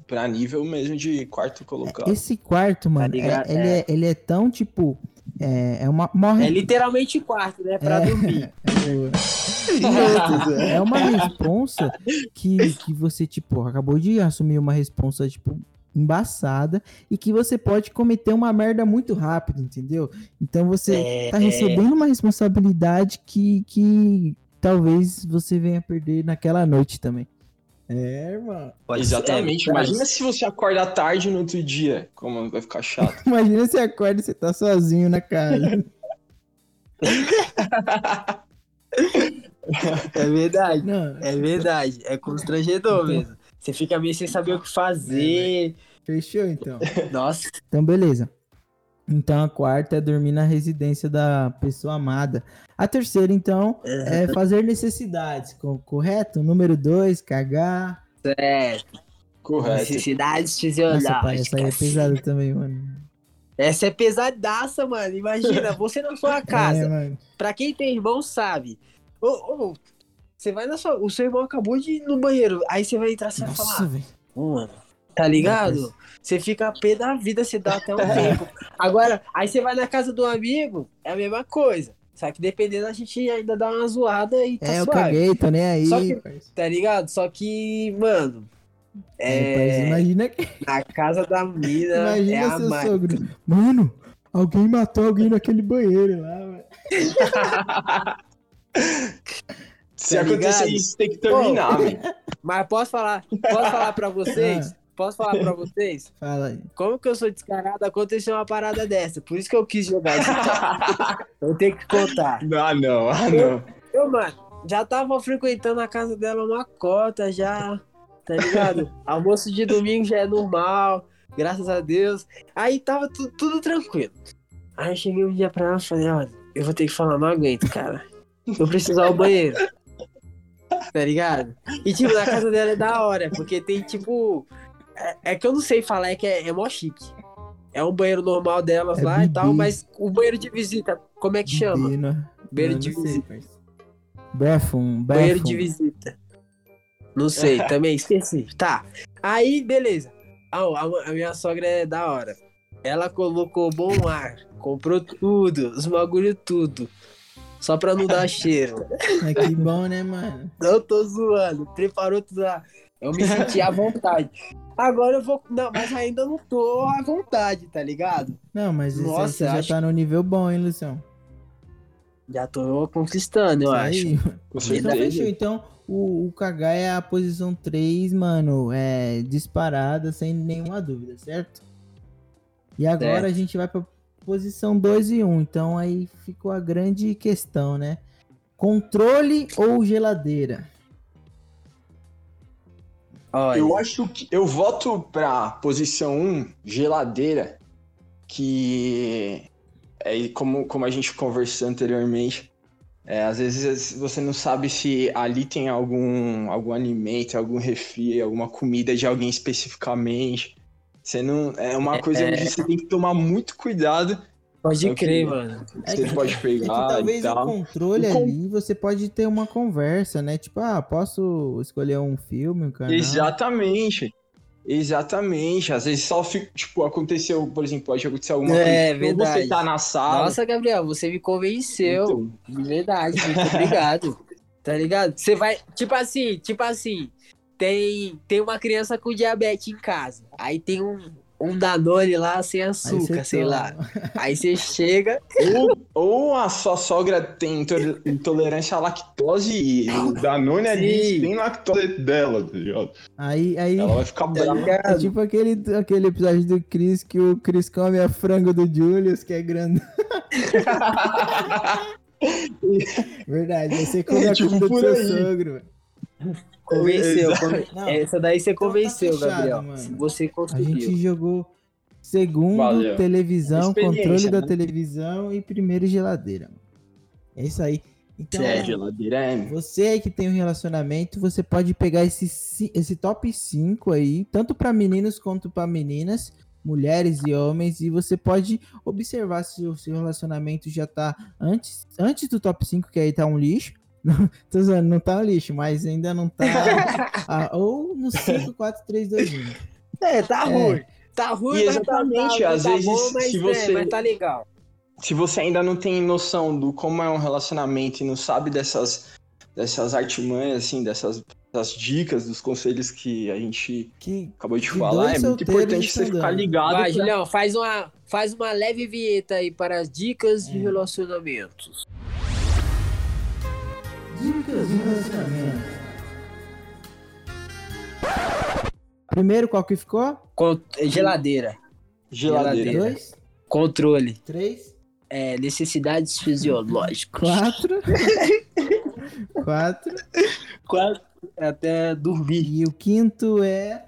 pra nível mesmo de quarto colocado. Esse quarto, mano, é- ligado? ele, é. ele é tão, tipo, é, é uma morre. É literalmente quarto, né? Pra É. dormir. é uma responsa que, que você, tipo, acabou de assumir uma responsa, tipo, embaçada e que você pode cometer uma merda muito rápido, entendeu? Então você É, tá recebendo uma responsabilidade que, que talvez você venha perder naquela noite também. É, ser, Exatamente. é, Imagina se você acorda tarde no outro dia. Como vai ficar chato. Imagina você acorda e você tá sozinho na casa. É verdade. Não, É verdade. É constrangedor mesmo. Você fica meio sem saber o que fazer. fechou então. Nossa. Então, beleza. Então, a quarta é dormir na residência da pessoa amada. A terceira, então, é fazer necessidades, co- correto? Número dois, cagar. É. Correto. Necessidades Nossa, pai, essa aí é fisiológicas. pesada também, mano. Essa é pesadaça, mano. Imagina, você na sua É, casa. mano. Pra quem tem irmão, sabe. Ô, ô, você vai na sua. O seu irmão acabou de ir no banheiro. Aí você vai entrar e você vai Nossa, falar. velho. "Ô, mano. Tá ligado? Você fica a pé da vida, você dá até um tempo. Agora, aí você vai na casa do amigo, é a mesma coisa. Só que dependendo, a gente ainda dá uma zoada e tá É, eu suave. caguei, tô nem aí. Só que-. Tá ligado? Só que, mano. É, É. imagina que Na casa da mina é imagina a seu mais. sogro. Mano, alguém matou alguém naquele banheiro lá, velho. Se Tá acontecer ligado? isso, tem que terminar, velho. Mas posso falar, posso falar pra vocês? Posso falar pra vocês? Fala aí. Como que eu sou descarado, aconteceu uma parada dessa. Por isso que eu quis jogar esse. Eu tenho que contar. Ah, não. Ah, não. Eu, mano, já tava frequentando a casa dela uma cota já, tá ligado? Almoço de domingo já é normal, graças a Deus. Aí tava tu- tudo tranquilo. Aí eu cheguei um dia pra ela e falei, olha, eu vou ter que falar, não aguento, cara. Eu preciso ir ao banheiro. Tá ligado? E tipo, na casa dela é da hora, porque tem tipo. É, é que eu não sei falar, é que é, é mó chique. É um banheiro normal delas É lá e bibi. tal, mas o banheiro de visita, como é que chama? Bebino. Banheiro Eu de não visita. Bathroom, Banheiro de visita. Não sei, também esqueci. Tá. Aí, beleza. Ah, a, a minha sogra é da hora. Ela colocou bom ar, comprou tudo, os bagulho tudo. Só pra não dar cheiro. É que bom, né, mano? Não tô zoando. Preparou tudo lá. Eu me senti à vontade. Agora eu vou. Não, mas ainda não tô à vontade, tá ligado? Não, mas isso aí Nossa, você já acho- tá no nível bom, hein, Lucião? Já tô conquistando, eu Isso acho. aí. Com Então, fechou. certeza. Então, o, o cagar é a posição 3, mano, é disparada, sem nenhuma dúvida, certo? E agora Certo. a gente vai pra posição 2 e 1. Um, então aí ficou a grande questão, né? Controle ou geladeira? Olha, Eu acho que eu voto pra posição 1, geladeira, que é como, como a gente conversou anteriormente. é, às vezes você não sabe se ali tem algum, algum alimento, algum refri, alguma comida de alguém especificamente. Você não. É uma coisa onde você tem que tomar muito cuidado. Pode eu crer, queria. mano. É Você que- pode É que pegar e talvez o tal. controle O con- ali você pode ter uma conversa, né? Tipo, ah, posso escolher um filme, um canal? Exatamente. Exatamente. Às vezes só fica, tipo, aconteceu, por exemplo, pode acontecer alguma É, coisa. Ou você verdade. tá na sala. Nossa, Gabriel, você me convenceu. Então, De verdade, muito obrigado. Tá ligado? Você vai, tipo assim, tipo assim, tem, tem uma criança com diabetes em casa. Aí tem um, um Danone lá sem açúcar, sei toma. lá. Aí você chega, ou, ou a sua sogra tem intol- intolerância à lactose e o Danone ali tem lactose dela, tá ligado? Aí, aí Ela vai ficar tá brava. é tipo aquele, aquele episódio do Chris que o Chris come a frango do Julius, que é grande. Verdade, você come a Tipo, comida do seu aí. sogro. velho. Convenceu. Conven- Não, Essa daí você então tá convenceu, fechado, Gabriel. mano. Você A conseguiu. gente jogou segundo, Valeu. televisão, controle da né? televisão e primeiro geladeira. mano. É isso aí. Então, É, geladeira é. Você aí que tem um relacionamento, você pode pegar esse, esse top 5 aí, tanto para meninos quanto para meninas, mulheres e homens, e você pode observar se o seu relacionamento já tá antes, antes do top 5, que aí tá um lixo. Não, tô zoando, não tá um lixo, mas ainda não tá. ah, ou no 5, 4, 3, 2, 1. É, tá É. ruim. Tá ruim, E mas tá- exatamente, às tá vezes, bom, mas, se é, você- mas tá legal. se você ainda não tem noção do como é um relacionamento e não sabe dessas, dessas artimanhas, assim, dessas, dessas dicas, dos conselhos que a gente Que acabou de Que falar, é muito importante você ficar ligado. Vai, pra- Julião, faz uma, faz uma leve vinheta aí para as dicas de É. relacionamentos. Dicas de relacionamento. Primeiro, qual que ficou? Con- geladeira, Geladeira. Dois, controle, três, é, necessidades fisiológicas. quatro. quatro. Quatro, até dormir. E o quinto é.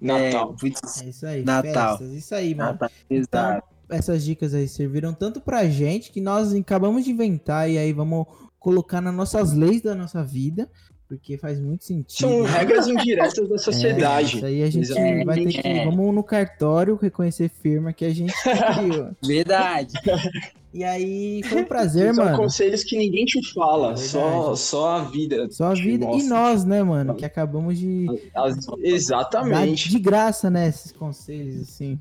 Natal. É, É isso aí. Natal. Festas, isso aí, mano. Natal, Então, exato. essas dicas aí serviram tanto pra gente que nós acabamos de inventar e aí vamos colocar nas nossas leis da nossa vida, porque faz muito sentido. São regras indiretas da É, sociedade. isso aí a gente Exatamente. vai ter que. Vamos no cartório reconhecer firma que a gente criou. Verdade. E aí foi um prazer, São mano. conselhos que ninguém te fala, só, Verdade. só a vida. Só a vida e mostra. nós, né, mano? Que acabamos de As- exatamente. de graça, né? Esses conselhos, assim.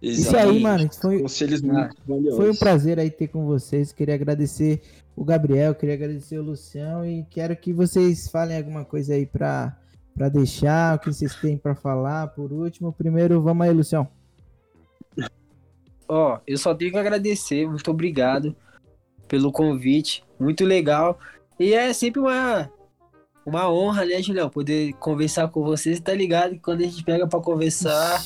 Isso aí, mano. Foi, Conselhos muito valiosos. Foi um prazer aí ter com vocês. Queria agradecer o Gabriel, queria agradecer o Lucião e quero que vocês falem alguma coisa aí pra, pra deixar, o que vocês têm pra falar. Por último, primeiro, vamos aí, Lucião. Ó, eu só tenho que agradecer, muito obrigado pelo convite, muito legal. E é sempre uma, uma honra, né, Julião, poder conversar com vocês. Tá ligado que quando a gente pega pra conversar,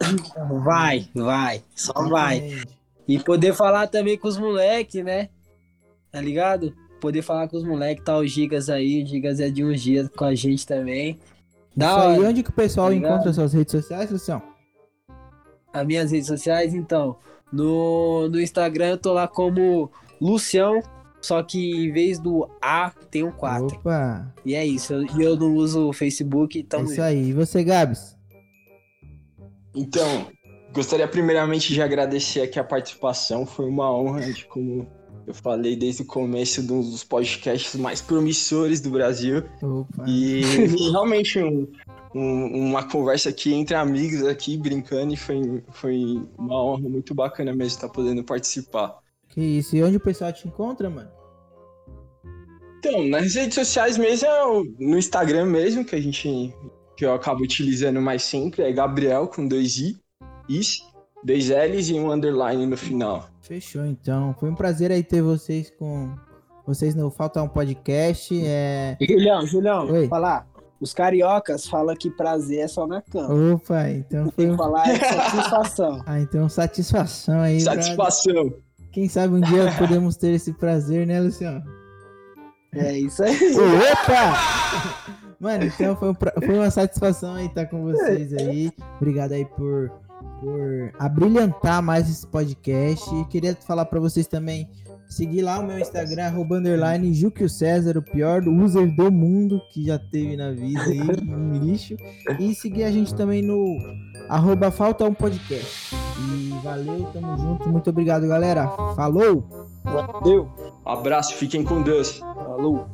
vai, vai, só vai. E poder falar também com os moleques, né? Tá ligado? Poder falar com os moleques, tá o Gigas aí, o Gigas é de uns dias com a gente também. Da hora. onde que o pessoal Tá encontra suas redes sociais, Lucião? As minhas redes sociais, então, no, no Instagram eu tô lá como Lucião, só que em vez do A tem um 4. Opa, E é isso, e eu, não uso o Facebook, é então isso aí. E você, Gabs? Então, gostaria primeiramente de agradecer aqui a participação. Foi uma honra, de como eu falei desde o começo, de um dos podcasts mais promissores do Brasil. Opa. E realmente um- um- uma conversa aqui entre amigos aqui, brincando, e foi, foi uma honra muito bacana mesmo estar podendo participar. Que isso. E onde o pessoal te encontra, mano? Então, nas redes sociais mesmo, é no Instagram mesmo, que a gente que eu acabo utilizando mais sempre, é Gabriel com dois I, is, dois L's e um underline no final. Fechou, então. Foi um prazer aí ter vocês com vocês no Falta um Podcast. É... Julião, Julião, Oi. falar. Os cariocas falam que prazer é só na cama. Opa, então foi Tem que um... falar é satisfação. Ah, então satisfação aí. pra- Satisfação. Quem sabe um dia podemos ter esse prazer, né, Luciano? É isso aí. Opa! Mano, então foi, um pra- foi uma satisfação aí estar com vocês aí. Obrigado aí por, por abrilhantar mais esse podcast. E queria falar pra vocês também seguir lá o meu Instagram, arroba underline César, o pior user do mundo que já teve na vida aí, um lixo. E seguir a gente também no arroba Falta um Podcast. E valeu, tamo junto. Muito obrigado, galera. Falou! Valeu. Abraço, fiquem com Deus. Falou.